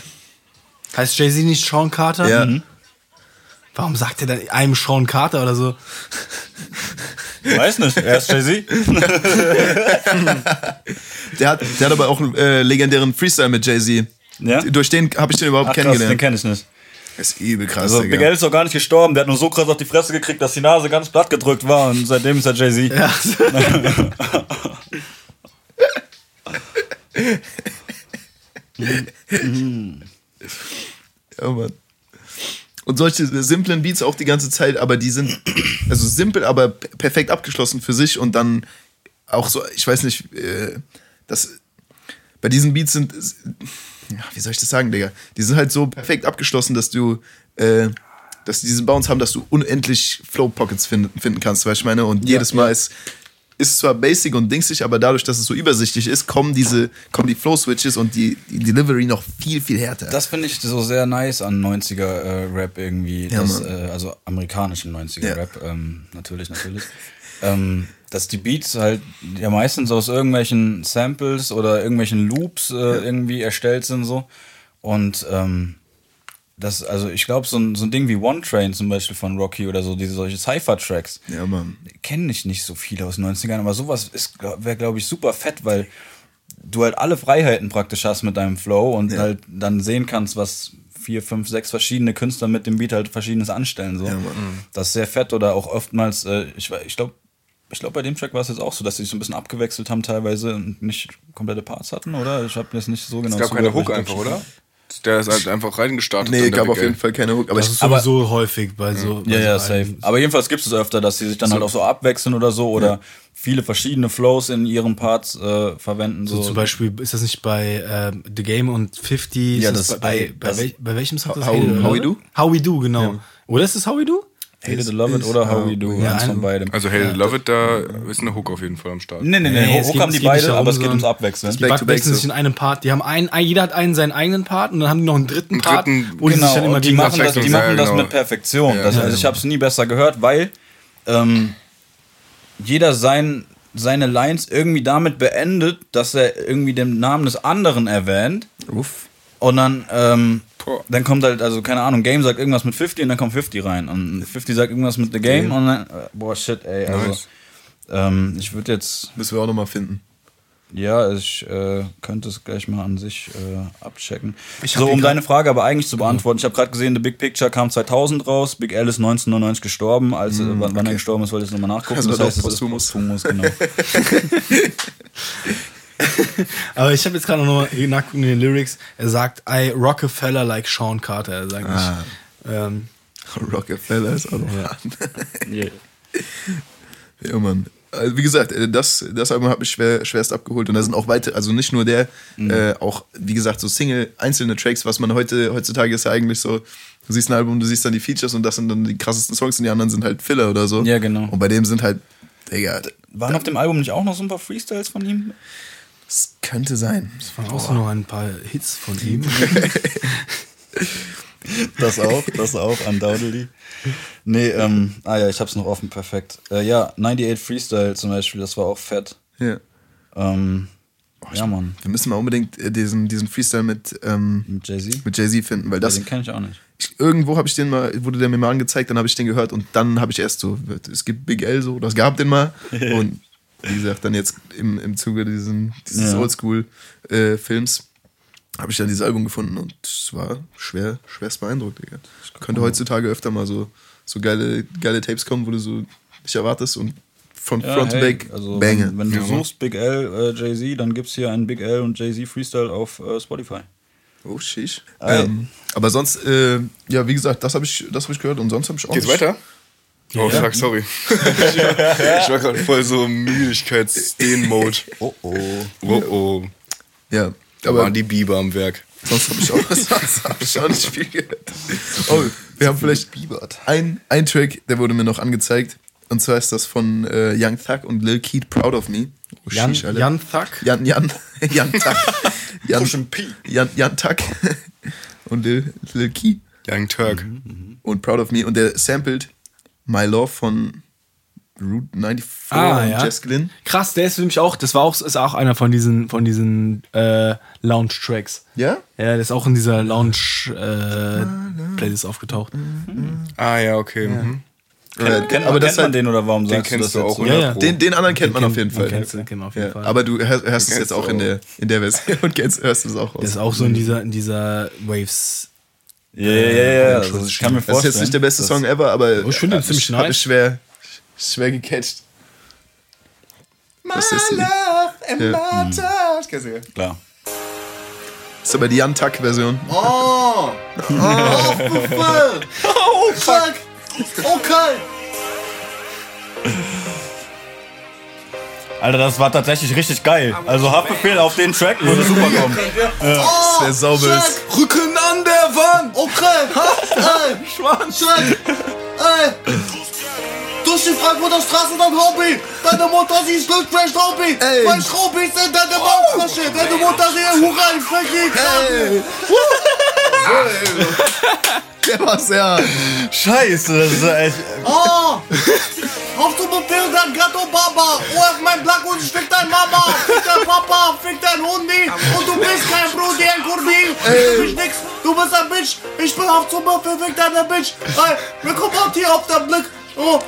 Heißt Jay-Z nicht Sean Carter? Ja. Mhm. Warum sagt er dann einem Sean Carter oder so? Weiß nicht, er ist Jay-Z. <laughs> Der hat, der hat aber auch einen äh, legendären Freestyle mit Jay-Z. Ja? Durch den habe ich den überhaupt Ach, krass, den kennengelernt. kenn ich nicht. Das ist übel krass, Also. Big L ist doch gar nicht gestorben, der hat nur so krass auf die Fresse gekriegt, dass die Nase ganz platt gedrückt war und seitdem ist er Jay-Z. Ja. <laughs> <laughs> Ja, Mann. Und solche simplen Beats auch die ganze Zeit, aber die sind also simpel, aber perfekt abgeschlossen für sich und dann auch so, ich weiß nicht, äh, das bei diesen Beats sind, ja, wie soll ich das sagen, Digga? Die sind halt so perfekt abgeschlossen, dass du, äh, dass die diesen Bounce haben, dass du unendlich Flow Pockets finden, finden kannst, weißt du, ich meine? Und jedes Mal ist ist zwar basic und dingsig, aber dadurch, dass es so übersichtlich ist, kommen diese, kommen die Flow-Switches und die, die Delivery noch viel, viel härter. Das finde ich so sehr nice an 90er äh, Rap irgendwie. Ja, das, äh, also amerikanischen 90er Ja. Rap, ähm, natürlich, natürlich. ähm, dass die Beats halt ja meistens aus irgendwelchen Samples oder irgendwelchen Loops äh, irgendwie erstellt sind so. Und ähm, das, also ich glaube, so ein, so ein Ding wie One Train zum Beispiel von Rocky oder so, diese solche Cypher-Tracks, ja, Mann. kenne ich nicht so viele aus den 90ern, aber sowas wäre, glaube ich, super fett, weil du halt alle Freiheiten praktisch hast mit deinem Flow und Ja. halt dann sehen kannst, was vier, fünf, sechs verschiedene Künstler mit dem Beat halt verschiedenes anstellen. So. Ja, Mann. Das ist sehr fett oder auch oftmals, äh, ich, ich glaube, ich glaube, bei dem Track war es jetzt auch so, dass sie sich so ein bisschen abgewechselt haben teilweise und nicht komplette Parts hatten, oder? Ich habe jetzt nicht so genau Es gab keine Hook einfach, oder? Der ist halt einfach reingestartet. Nee, gab auf jeden. Fall keine Hook. Aber Das ist aber- sowieso häufig bei so. bei Ja, so ja, safe. Aber jedenfalls gibt es öfter, dass sie sich dann halt auch so abwechseln oder so oder viele verschiedene Flows in ihren Parts äh, verwenden. So, So zum Beispiel, ist das nicht bei ähm, The Game und 50? Ja, ist das- bei, bei, bei, das- wel, bei welchem Song ist das? How- How We? Do? How We Do, genau. Oder ist das How We Do? Hate It Love It oder How We Do, Ja, eins ein- von beidem. Also Hey Love It, da ist eine Hook auf jeden Fall am Start. Nee, nee, nee, Nee, Hook haben die beide, darum, aber es geht ums Abwechseln. Die Back to back wechseln sich in einem Part. Die haben einen, ein, jeder hat einen seinen eigenen Part und dann haben die noch einen dritten Part, dritten- wo die sich dann Genau, immer und die machen das, die machen das genau. mit Perfektion. Ja, das, ja, also ich habe es nie besser gehört, weil ähm, jeder sein, seine Lines irgendwie damit beendet, dass er irgendwie den Namen des anderen erwähnt. Uff. Und dann, ähm. Dann kommt halt, also keine Ahnung, Game sagt irgendwas mit 50 und dann kommt 50 rein. Und 50 sagt irgendwas mit The Game und dann, äh, boah, shit, ey. Also, Nice. ähm, ich würde jetzt, müssen wir auch nochmal finden. ja, ich äh, könnte es gleich mal an sich äh, abchecken. So, um deine Frage aber eigentlich zu beantworten, ich habe gerade gesehen, The Big Picture kam 2000 raus, Big L ist 1999 gestorben. Als, äh, wann wann er gestorben ist, wollte ich nochmal nachgucken. Also das heißt, es ist posthumous, genau. <laughs> <laughs> Aber ich habe jetzt gerade noch mal nachgucken in den Lyrics. Er sagt, I Rockefeller like Sean Carter. Er sagt Ah. nicht. Ähm, <laughs> Rockefeller ist auch noch Ja. hart. <laughs> Ja, Mann. Also wie gesagt, äh, das, das Album hat mich schwer, schwerst abgeholt und da sind auch weitere, also nicht nur der, äh, auch wie gesagt so Single, einzelne Tracks, was man heute, heutzutage ist ja eigentlich so, du siehst ein Album, du siehst dann die Features und das sind dann die krassesten Songs und die anderen sind halt Filler oder so. Ja, genau. Und bei dem sind halt, Digga, Waren auf dem Album nicht auch noch so ein paar Freestyles von ihm? Das könnte sein. es waren auch so noch ein paar Hits von ihm. <laughs> Das auch, das auch, undoubtedly. Nee, ähm, ah ja, ich hab's noch offen, perfekt. Äh, ja, 98 Freestyle zum Beispiel, das war auch fett. Ja. Ähm, ja, Mann. Wir müssen mal unbedingt äh, diesen, diesen Freestyle mit, ähm, Mit Jay-Z? Jay-Z finden, weil das, Den kenne ich auch nicht. ich, irgendwo habe ich den mal, wurde der mir mal angezeigt, dann habe ich den gehört und dann habe ich erst so, es gibt Big L so, das gab den mal <laughs> und wie gesagt, dann jetzt im, im Zuge diesen, dieses Ja. Oldschool-Films habe ich dann dieses Album gefunden und es war schwer, schwerst beeindruckt, Digga. Könnte heutzutage öfter mal so, so geile, geile Tapes kommen, wo du so nicht erwartest und von Ja, Front to hey, Back also Banger. wenn, wenn du suchst Big L, äh, Jay-Z, dann gibt's hier einen Big L und Jay-Z Freestyle auf äh, Spotify. Oh, sheesh. Ähm, aber sonst, äh, ja, wie gesagt, das habe ich, das hab ich gehört und sonst habe ich auch Geht's weiter? Oh, fuck, sorry. <laughs> ich war, war gerade voll so im Müdigkeits-Mode. Oh oh. Oh, oh. Ja, Da aber waren die Biber am Werk. sonst habe ich, auch- <laughs> sonst hab ich auch nicht viel gehört. Oh, wir haben vielleicht ein, ein Track, der wurde mir noch angezeigt. Und zwar ist das von äh, Young Thug und Lil Keat, Proud of Me. Oh, Jan, sheesh, Alter. Jan Thug. Jan, Jan, <laughs> Jan Thug. Jan, Jan, Jan Thug und Lil, Lil Key Young Turk. und Proud of Me. Und der sampled My Love von Route 94 Ah, und ja. Jess Glynn. Krass, der ist für mich auch, das war auch, ist auch einer von diesen, von diesen äh, Lounge-Tracks. Ja? Ja, der ist auch in dieser Lounge-Playlist aufgetaucht. Ah, ja, okay. Mhm. Äh, Kennt, aber man, das kennt man halt, den oder warum Den sagst du das kennst du jetzt auch, so? oder? Ja, ja. Den, den anderen kennt man auf jeden Den Fall. kennst du, kennt man auf jeden Ja, Fall. aber du hörst, hörst es jetzt auch du in auch. der, in der Version <laughs> und kennst, hörst es auch der ist raus. auch so in dieser, in dieser Waves. Ja, ja, ja, ja. Also, ich kann mir Das ist vorstellen. jetzt nicht der beste Song ever, aber Oh, ich finde hab ziemlich nice. ich schwer, schwer gecatcht. Das ist, love and Ja. my touch. Kennst du? Klar. das ist aber die Jan Tuck Version. Oh! Oh, <laughs> fuck! Okay! Alter, das war tatsächlich richtig geil. Also Haftbefehl auf den Track würde super kommen. <laughs> Das wäre sauber. Rücken an der Wand! Okay! Ey! Schwan. Ey! Du Ich in Frankfurter Straße dein Hobby. Deine Mutter, sie ist Hobby. Ey. Mein Schrobby ist in deine Bauchtasche. Deine Mutter, sie Hurra, ich die Krabe. <laughs> Der war sehr. Scheiße, das ist echt. Oh! Auf zum Befehl dein Gato Baba! Oh, auf mein Black und ich fick dein Mama! Fick dein Papa! Fick dein Hundi! Und du bist kein Brudi, ein Kurdi! Du bist nix! Du bist ein Bitch! Ich bin auf zum Befehl, fick deine Bitch! Ey, wir kommen hier auf den Blick! Oh,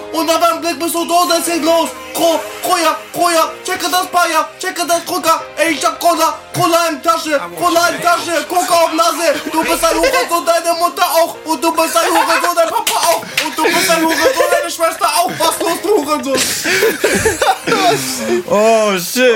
bist du tot, es geht los! Kro, Kroja, Kroja, checke das Bayer, checke das Krücker! Ey, ich hab Cola, Cola in Tasche, Cola in Tasche, Coca auf Nase! Du bist ein Hurensohn, deine Mutter auch! Und du bist ein Hurensohn, dein Papa auch! Und du bist ein Hurensohn, deine Schwester auch! Was los, du Hurensohn? Oh, shit.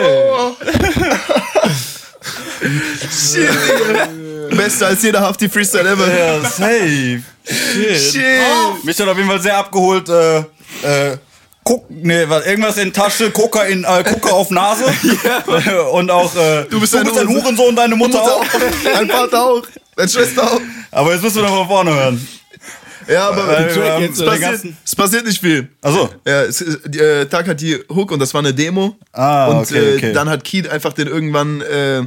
Shit, Digga. Bester als jeder Hafti Freestyle ever. Ja, safe. Shit. Shit. Mich hat auf jeden Fall sehr abgeholt. Äh, äh, Guck, nee, was, irgendwas in Tasche, Coca in äh, Coca auf Nase und auch äh, Du bist du ein bist ein Hurensohn. Deine Mutter auch. Dein Vater auch. Deine <laughs> Schwester auch. Aber jetzt müssen wir noch von vorne hören. Ja, aber Weil haben es, passiert, es passiert nicht viel. Achso. Ja, es, die, äh, Tag hat die Hook und das war eine Demo. Ah, und okay, äh, okay. dann hat Keith einfach den irgendwann äh,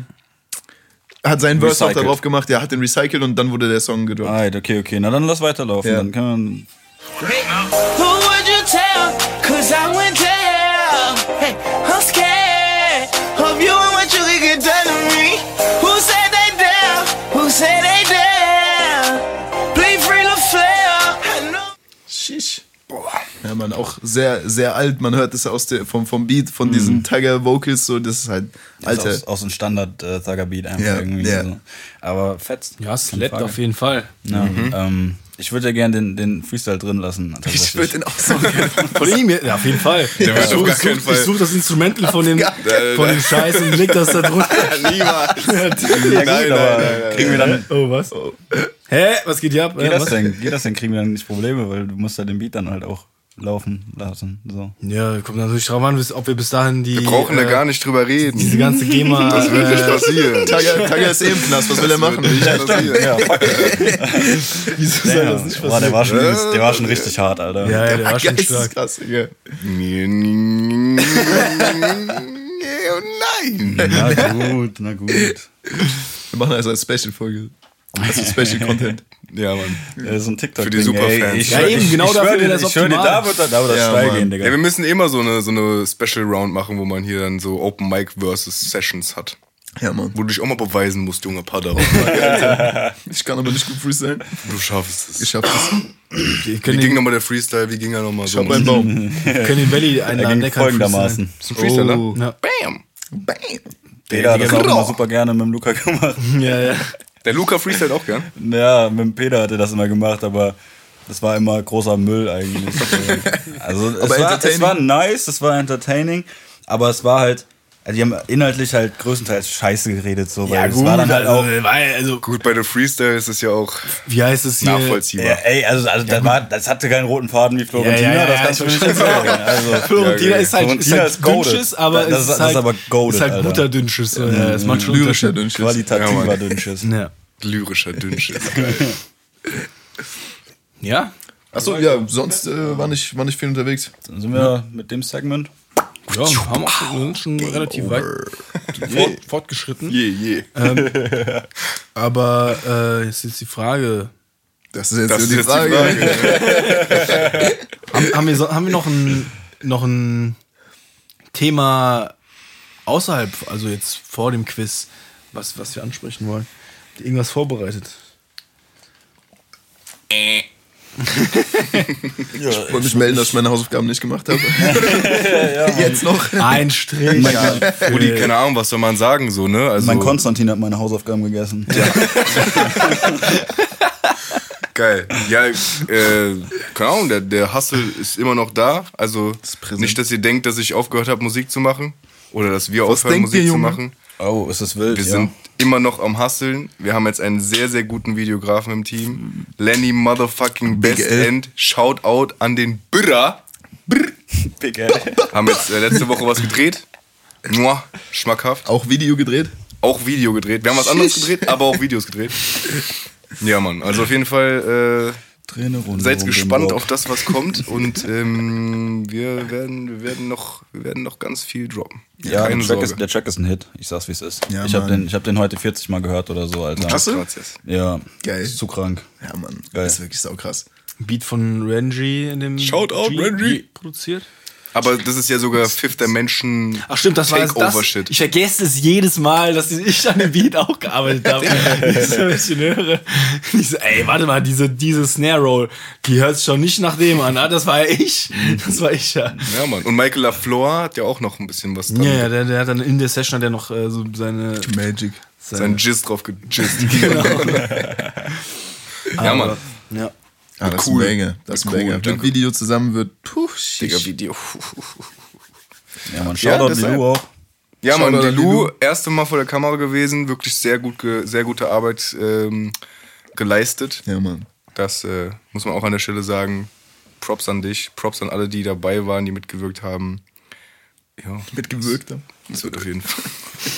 hat seinen Verse auch darauf gemacht. Ja, hat den recycelt und dann wurde der Song gedroppt. Alright, okay, okay. Na dann lass weiterlaufen. Ja. Dann kann man. Ja, man, auch sehr, sehr alt. Man hört es aus der, vom, vom Beat, von diesen Tiger Vocals, so, das ist halt, Das Alter. ist aus, aus dem Standard äh, Thugger Beat einfach Ja, irgendwie. ja. So. Aber fett. Ja, Keine slappt auf jeden Fall. Ja, ähm, ich würde ja gerne den, den Freestyle drin lassen. Ich würde den auch so gerne. <laughs> Von ihm, ja, auf jeden Fall. <laughs> Der wird ich auf gar keinen ich Fall. suche das Instrumental von dem, von dem Scheiß und leg das da drunter. <laughs> Niemals. Ja, gut, Nein, nein, aber nein, kriegen wir dann. Oh, was? Hä? Was geht hier ab? Geht Äh, das was? denn? Geht das denn? Kriegen wir dann nicht Probleme, weil du musst ja den Beat dann halt auch laufen lassen. So. Ja, kommt natürlich drauf an, ob wir bis dahin die. Wir brauchen da äh, gar nicht drüber reden. Diese ganze GEMA. <laughs> das wird nicht äh, passieren. <laughs> Tiger, ist eh im Knast, was will er machen? Nicht passieren. Ja, fuck. <laughs> Wieso soll das nicht Boah, der war schon, passieren? der war schon richtig hart, Alter. Ja, ja, der war schon stark. Geisteskrass, Digga. Nein. Na gut, na gut. Wir machen also eine Special-Folge. Also Special-Content. <laughs> Ja, Mann. Das ist ein TikTok. Für die Superfans. Ja, eben, genau ich dafür wäre das Ich da wird, da wird das Ja, steil gehen, Digga. Ja, wir müssen immer so eine, so eine Special Round machen, wo man hier dann so Open Mic versus Sessions hat. Ja, Mann. Wo du dich auch mal beweisen musst, junger Padawan. <laughs> Ich kann aber nicht gut freestylen. Du schaffst es. Ich schaff das. Wir Wie ging den, nochmal der Freestyle? Wie ging er nochmal Ich so? hab einen Baum. <laughs> können den Valley einladen. ging der kann folgendermaßen. Ist ein Freestyler? Oh. Ja. Bam! Bam. Hat das auch immer super gerne mit dem Luca gemacht. ja, ja. Der Luca freestylt auch gern. <laughs> Ja, mit dem Peter hat er das immer gemacht, aber das war immer großer Müll eigentlich. <laughs> Also es, war, es war nice, es war entertaining, aber es war halt, also die haben inhaltlich halt größtenteils Scheiße geredet, so, weil es war dann halt auch. also, weil, also, Gut, bei der Freestyle ist es ja auch wie heißt es hier? nachvollziehbar. Ja, ey, also, also das, war, das hatte keinen roten Faden wie Florentina, Ja, ja, ja, das ja, kannst du ich nicht sagen. Also, Florentina Ja, ist halt, Florentina ist halt ist. Dünnschiss, aber Das- es das- ist halt, ist aber goated, ist halt guter Dünnschiss. Ja, das ist manchmal Lyrischer. Dünnschiss. qualitativer. Dünnschiss. Ja. Lyrischer Dünnschiss. ja? Achso, ja, sonst äh, war, nicht, war nicht viel unterwegs. Dann sind wir mit dem Segment. Ja, haben auch schon, schon relativ weit <laughs> fort, fortgeschritten. Je, je. <laughs> Aber äh, jetzt ist die Frage, Das ist jetzt Das ist die jetzt Frage. die Frage. <laughs> haben, haben, wir, so, haben wir noch ein, noch ein Thema außerhalb, also jetzt vor dem Quiz, was, was wir ansprechen wollen? Irgendwas vorbereitet? Ich wollte mich melden, dass ich meine Hausaufgaben nicht gemacht habe. <laughs> Jetzt noch. Ein Strich. ja. Rudi, keine Ahnung, was soll man sagen, so, ne? Also, Mein Konstantin hat meine Hausaufgaben gegessen. <laughs> Geil. Ja, äh, keine Ahnung, der, der Hustle ist immer noch da. Also präsent. nicht, dass ihr denkt, dass ich aufgehört habe, Musik zu machen. Oder dass wir Was aufhören, Musik ihr, zu machen. Oh, ist das wild? Wir ja. sind immer noch am Hustlen. Wir haben jetzt einen sehr, sehr guten Videografen im Team. Lenny Motherfucking Big Best L. End. Shout out an den Birra. Big L. <laughs> Haben jetzt äh, letzte Woche was gedreht. Mua, schmackhaft. Auch Video gedreht. Auch Video gedreht. Wir haben was anderes gedreht, aber auch Videos gedreht. Ja, Mann. Also auf jeden Fall äh, Runde Seid gespannt auf das, was kommt und ähm, wir, werden, wir, werden noch, wir werden noch ganz viel droppen. Ja, Keine der Track, ist, der Track ist ein Hit. Ich sag's, wie es ist. Ja, ich habe den, ich hab den heute 40 Mal gehört oder so, Alter. Gracias. Ja, Geil. Ist zu krank. Ja, Mann. Geil. Das ist wirklich saukrass. Beat von Renji in dem Shoutout, G- Renji. produziert. Aber das ist ja sogar Fifth Dimension Ach stimmt, das war das. Takeover-Shit. Ich vergesse es jedes Mal, dass ich an dem Beat auch gearbeitet habe. <laughs> Diese Ingenieure. Ich so, ey, warte mal, diese, diese Snare Roll, die hört sich schon nicht nach dem an. Ah, das war ja ich. Das war ich ja. Ja, Mann. Und Michael LaFleur hat ja auch noch ein bisschen was dran. Ja, ja, der, der hat dann in der Session hat er noch äh, so seine. Magic. Sein Jizz drauf gejizzt. <laughs> Genau. <laughs> ja, Mann. Ja. Ah, das Cool. ist ein Banger. Das ist ein Cool, Banger. Mit Video zusammen wird. Puh, Digga. Video. <laughs> Ja, man, Ja, Shoutout deshalb. Lilu auch. Ja, Mann, Shoutout die an Lu, Lilu. erste Mal vor der Kamera gewesen, wirklich sehr gut, ge sehr gute Arbeit ähm, geleistet. Ja, Mann. Das äh, muss man auch an der Stelle sagen. Props an dich, Props an alle, die dabei waren, die mitgewirkt haben. Ja, Mitgewirkt haben. das wird auf jeden Fall.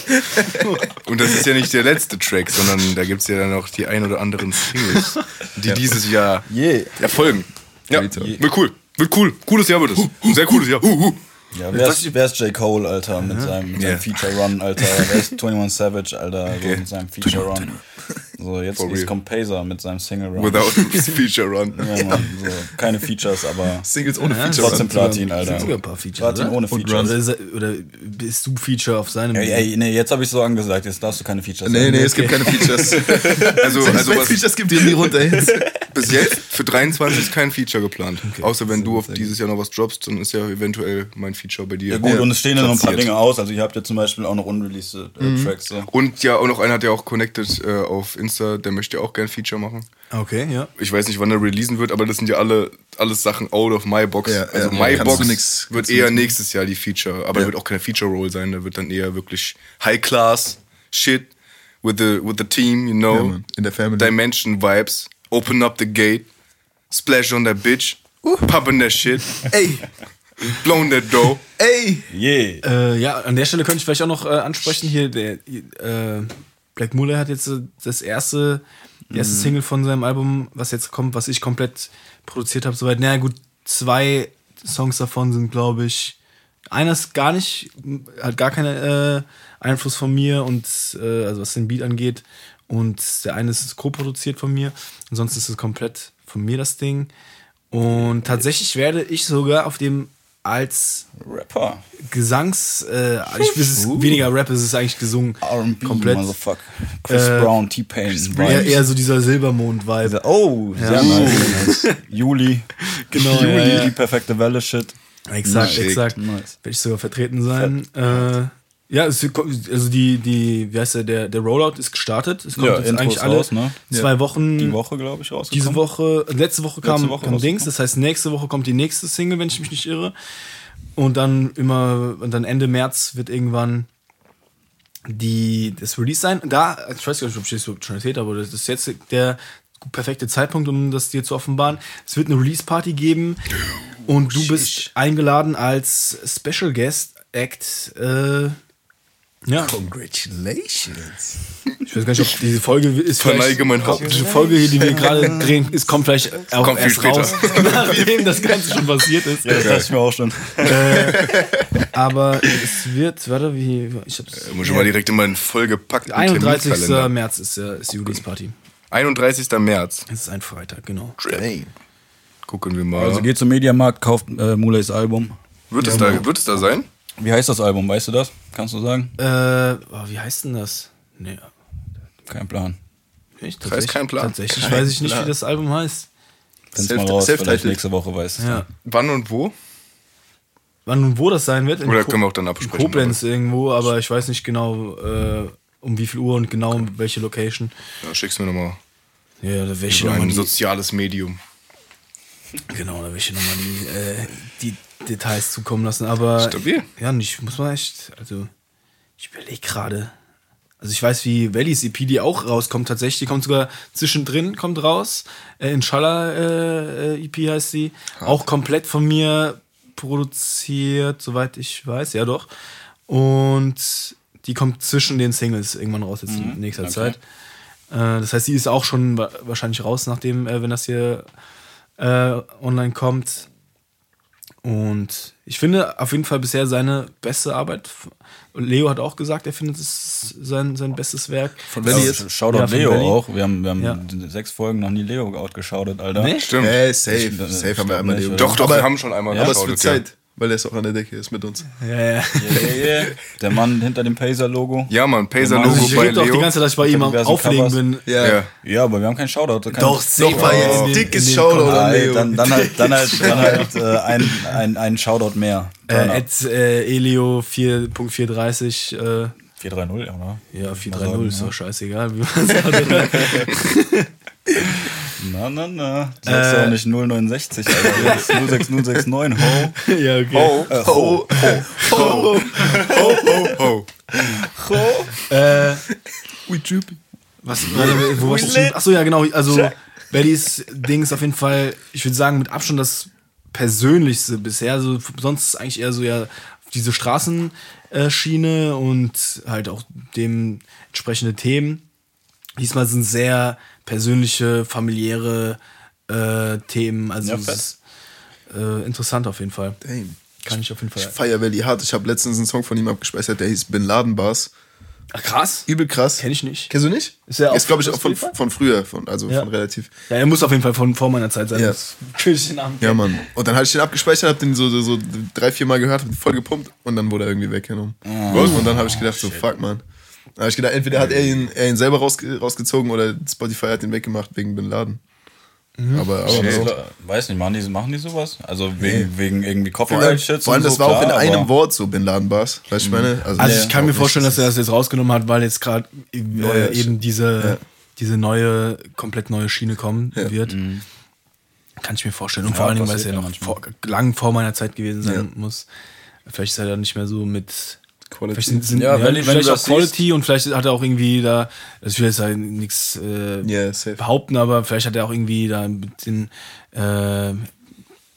<laughs> Und das ist ja nicht der letzte Track, sondern da gibt es ja dann noch die ein oder anderen Singles, die dieses Jahr Yeah. erfolgen. Ja, Alter. wird cool. Wird cool. Cooles Jahr wird es. Sehr cooles Jahr. Uh, uh. Ja, wer ist, wer ist J. Cole, Alter, mit seinem, mit Ja. seinem Feature Run, Alter? Wer ist <laughs> 21 Savage, Alter, so mit seinem Feature Run? So, jetzt, For kommt Pacer mit seinem Single Run. Without <laughs> <laughs> Feature Run. Ja, Mann, so. Keine Features, aber Singles ohne Feature. trotzdem Platin, Alter. Sind sogar ein paar Features. Platin oder? ohne Feature. Oder, ist er- oder bist du Feature auf seinem Ey, ey, nee, jetzt habe ich so angesagt, jetzt darfst du keine Features Nee, sagen. nee, es gibt keine Features. <laughs> Also, Also was, Features gibt, nie runter jetzt. bis jetzt für 23 ist kein Feature geplant. Außer wenn du auf dieses Jahr noch was droppst, dann ist ja eventuell mein Feature bei dir. Ja gut, und es stehen ja noch ein paar. Dinge aus. Also ihr habt ja zum Beispiel auch noch unreleased äh, Tracks. So. Und ja, auch noch einer hat ja auch connected äh, auf Insta, der möchte ja auch gern Feature machen. Okay, ja. Ich weiß nicht, wann er releasen wird, aber das sind ja alle alles Sachen out of my box. Ja, also ja, my box nix- wird eher nix nächstes Jahr die Feature, aber Ja. wird auch keine Feature Roll sein, da wird dann eher wirklich High Class Shit with the with the team, you know. Ja, in der Family. Dimension Vibes, open up the gate, splash on that bitch, pumping that shit, Ey, blown that dough. ey. Yeah. Äh, ja, an der Stelle könnte ich vielleicht auch noch äh, ansprechen hier, der äh, Black Muller hat jetzt äh, das erste, die erste Single von seinem Album, was jetzt kommt, was ich komplett produziert habe, soweit. Naja, gut, zwei Songs davon sind, glaube ich, einer ist gar nicht, hat gar keinen äh, Einfluss von mir und äh, also was den Beat angeht. Und der eine ist co-produziert von mir. Ansonsten ist es komplett von mir das Ding. Und tatsächlich werde ich sogar auf dem als Rapper. Gesangs, äh, ich weiß es weniger Rap, es ist eigentlich gesungen. R&B, komplett. motherfucker. Chris Äh, Brown, T-Pain. Eher, eher so dieser Silbermond-Vibe. Oh, sehr Ja. nice. Juli. <laughs> Genau, Juli, ja, ja. die perfekte Welle-Shit. Exakt, Nice. exakt. Nice. Werde ich sogar vertreten sein. Äh, ja, es, also die, die, wie heißt der, der, der Rollout ist gestartet. Es kommt Ja, jetzt eigentlich alle raus, ne? zwei Wochen. Die Woche, glaube ich, rausgekommen. Diese Woche, letzte Woche kam, Letzte Woche kam. Dings, das heißt nächste Woche kommt die nächste Single, wenn ich mich nicht irre. Und dann immer, und dann Ende März wird irgendwann die, das Release sein. Da, ich weiß gar nicht, ob ich das schon erzählt habe, aber das ist jetzt der perfekte Zeitpunkt, um das dir zu offenbaren. Es wird eine Release-Party geben und du bist eingeladen als Special Guest Act. Äh, ja, Congratulations. ich weiß gar nicht, ob diese Folge ist Verneige mein Haupt. Diese Folge hier, die wir gerade drehen, ist, kommt vielleicht auch Kommt viel erst später. raus, <laughs> nachdem das Ganze schon passiert ist. Ja, das dachte ich mir auch schon. Aber es wird, warte, wie, ich hab's. Muss schon mal direkt in meinen vollgepackten 31. Terminkalender. März ist, äh, ist die Release-Party. 31. März. Es ist ein Freitag, genau. Ey. Gucken wir mal. Also geht zum Mediamarkt, kauft äh, Mulays Album. wird, es da, wird es da sein? Wie heißt das Album? Weißt du das? Kannst du sagen? Äh, oh, wie heißt denn das? Nee, Kein Plan. echt? Das heißt kein Plan. Tatsächlich weiß ich nicht, wie das Album heißt. Find's mal raus, vielleicht nächste Woche weißt du. Ja. Wann und wo? Wann und wo das sein wird? In Oder Ko- können wir auch dann in absprechen? Koblenz irgendwo, aber ich weiß nicht genau, äh, um wie viel Uhr und genau um welche Location. Ja, schick's mir nochmal. Ja, da will ich nochmal ein die, soziales Medium. genau, da will ich nochmal die, äh, die Details zukommen lassen. Aber Stabil. ja, nicht, muss man echt, also ich überlege gerade. Also ich weiß, wie Valleys EP, die auch rauskommt tatsächlich, die kommt sogar zwischendrin, kommt raus. Äh, Inshallah äh, äh, EP heißt sie. Auch komplett von mir produziert, soweit ich weiß, ja doch. Und die kommt zwischen den Singles irgendwann raus jetzt in nächster Zeit. Äh, das heißt, die ist auch schon wa- wahrscheinlich raus, nachdem, äh, wenn das hier äh, online kommt. Und ich finde auf jeden Fall bisher seine beste Arbeit. Leo hat auch gesagt, er findet es sein, sein bestes Werk. Von Valley jetzt? Shoutout Ja, Leo Valley. auch. Wir haben, wir haben Ja. sechs Folgen noch nie Leo outgeschaut, Alter. Nee? Stimmt. Hey, safe. Ich- safe haben wir ich einmal Leo. Doch, doch, aber, wir haben schon einmal aber es wird ja. Zeit, weil er ist auch an der Decke, ist mit uns. Ja, ja. Yeah, yeah. Der Mann hinter dem Pacer-Logo. Ja, Mann, Also Pacer-Logo Ich bei rede doch die Leo. ganze Zeit, dass ich bei ihm am Auflegen Covers. bin. Ja. Ja, aber wir haben keinen Shoutout. Kein Doch, safe war jetzt in den- dickes Shoutout an Leo. dann, dann halt, dann halt, <laughs> dann halt äh, ein, ein, ein Shoutout mehr. Äh, at, äh, Elio 4.430, äh, 430, ja, oder? ja, 430 sagen, ist ja. doch scheißegal, <laughs> wie. <laughs> Na, na, na. Du sagst ja auch nicht 069, Alter. Das ist 06069, ho. ja, okay. Oh, Äh, ho. oh, oh. Äh, We droopy. was, warte, wo war ich jetzt? Achso, ja, genau. Also, Bellys Ding ist auf jeden Fall, ich würde sagen, mit Abstand das persönlichste bisher. Also, sonst ist eigentlich eher so ja diese Straßenschiene und halt auch dem entsprechende Themen. Diesmal sind sehr persönliche, familiäre äh, Themen. Also, Ja, ist äh, interessant auf jeden Fall. Damn. Kann ich auf jeden Ich Fall. feier Valley hart. Ich habe letztens einen Song von ihm abgespeichert, der hieß Bin Laden Bars. Ach, krass. Übel krass. Kenn ich nicht. Kennst du nicht? Ist der ist auf glaube ich, auch von, von früher, von, also Ja. von relativ. Ja, er muss auf jeden Fall von vor meiner Zeit sein. Ja. Das ich den Namen Ja, Mann. Und dann hatte ich den abgespeichert, hab den so, so, so drei, vier Mal gehört, hab den voll gepumpt und dann wurde er irgendwie weggenommen. Und dann habe ich gedacht, so, fuck, man. Dann habe ich gedacht, entweder hat er ihn, er ihn selber rausge rausgezogen oder Spotify hat ihn weggemacht wegen Bin Laden. Aber, aber so. Weiß nicht, machen die, machen die sowas? Also wegen, wegen irgendwie Copyright-Shits vor allem das so, war auch in klar, einem Wort so Bin Laden Bars. Weißt du, ich meine? Also nee, ich kann mir vorstellen, dass er das jetzt rausgenommen hat, weil jetzt gerade äh, ja, eben diese, ja. diese neue, komplett neue Schiene kommen Ja. wird. Kann ich mir vorstellen. Und Ja, vor allen Dingen, weil es ja noch vor, lang vor meiner Zeit gewesen sein Ja. muss. Vielleicht ist er dann nicht mehr so mit. Quality. Vielleicht, sind, sind, Ja, ja, wenn- wenn vielleicht auch das Quality und vielleicht hat er auch irgendwie da, also ich will jetzt halt nichts äh, Ja, safe. behaupten, aber vielleicht hat er auch irgendwie da mit den äh,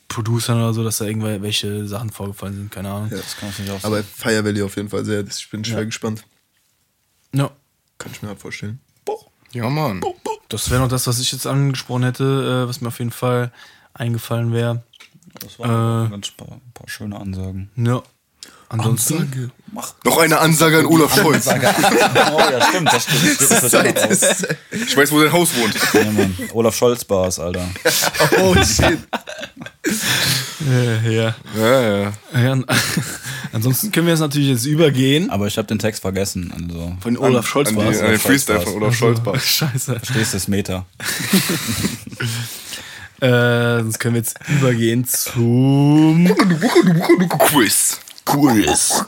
Producern oder so, dass da irgendwelche Sachen vorgefallen sind, keine Ahnung. Ja. Das kann ich nicht auch Aber Fire Valley auf jeden Fall sehr. Ich bin schwer gespannt. Ja. Kann ich mir halt vorstellen. Ja, Mann. Das wäre noch das, was ich jetzt angesprochen hätte, äh, was mir auf jeden Fall eingefallen wäre. Das waren Äh, ganz paar, paar schöne Ansagen. Ja. Ansonsten. Noch eine Ansage an Olaf Scholz. oh ja, stimmt, das stimmt. Das noch aus. Ich weiß, wo dein Haus wohnt. Ja, Mann. Olaf Scholz Bars, Alter. Oh shit. Äh, ja. Ja, ja. ja. an- Ansonsten können wir jetzt natürlich jetzt übergehen. Aber ich habe den Text vergessen. Also, Von Olaf Scholz An war die, es. an den Freestyle von Olaf Scholz. Bar. Scheiße. verstehst du das Meter? Äh, sonst können wir jetzt übergehen zum. Quiz. Quiz.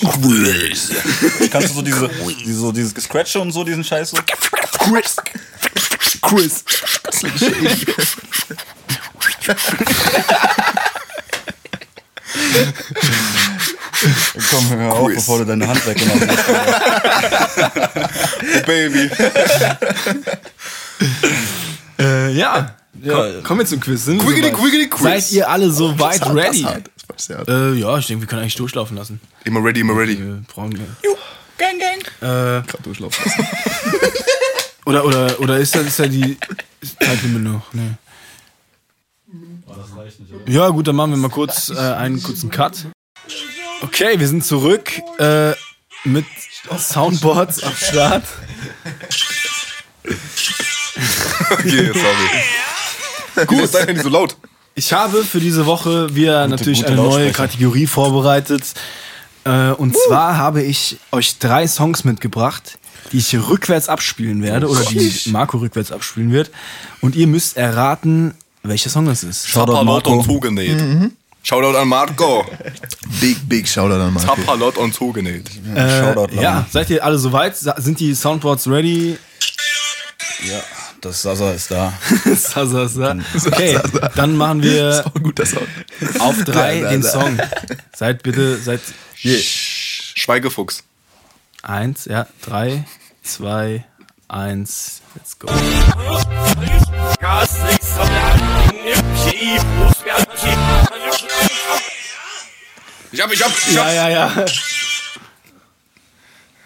Quiz. Kannst du so diese, diese so dieses Gescratche und so, diesen Scheiß so? Quiz. Quiz. Komm, hör auf, Quiz. bevor du deine Hand weggenommen hast. Oh, Baby. Äh, ja. Ja. Komm, kommen wir zum Quiz. Sind wir Quiggity, soweit? quiggity, quiz. Seid ihr alle soweit Das ready? war Äh, ja, ich denke, wir können eigentlich durchlaufen lassen. Immer ready, immer ready. Wir brauchen. Gang, gang. Äh, Grad durchlaufen lassen. <laughs> oder, oder, oder ist da, ist da die Zeitlimit noch? Nee. Ja, gut, dann machen wir mal kurz äh, einen kurzen Cut. Okay, wir sind zurück äh, mit Soundboards am Start. Okay, sorry. Gut. Ist dein Handy so laut? Ich habe für diese Woche wieder natürlich gute eine neue. Kategorie vorbereitet. Äh, und zwar habe ich euch drei Songs mitgebracht, die ich rückwärts abspielen werde oder die Marco rückwärts abspielen wird. Und ihr müsst erraten, welcher Song das ist. Tapalot und zugenäht. Shoutout an Marco. Big, big Shoutout an Marco. Tapalot und zugenäht. Äh, Shoutout, ja, seid ihr alle soweit? Sind die Soundboards ready? Ja, das Sasa ist da. <laughs> Sasa, Sasa. Okay, dann machen wir <laughs> auf drei Da, da, den da. Song. Seid bitte, seid Schweigefuchs. eins, ja, drei, zwei, eins, let's go. Ich hab, ich hab, ich Ja, hab. ja, ja.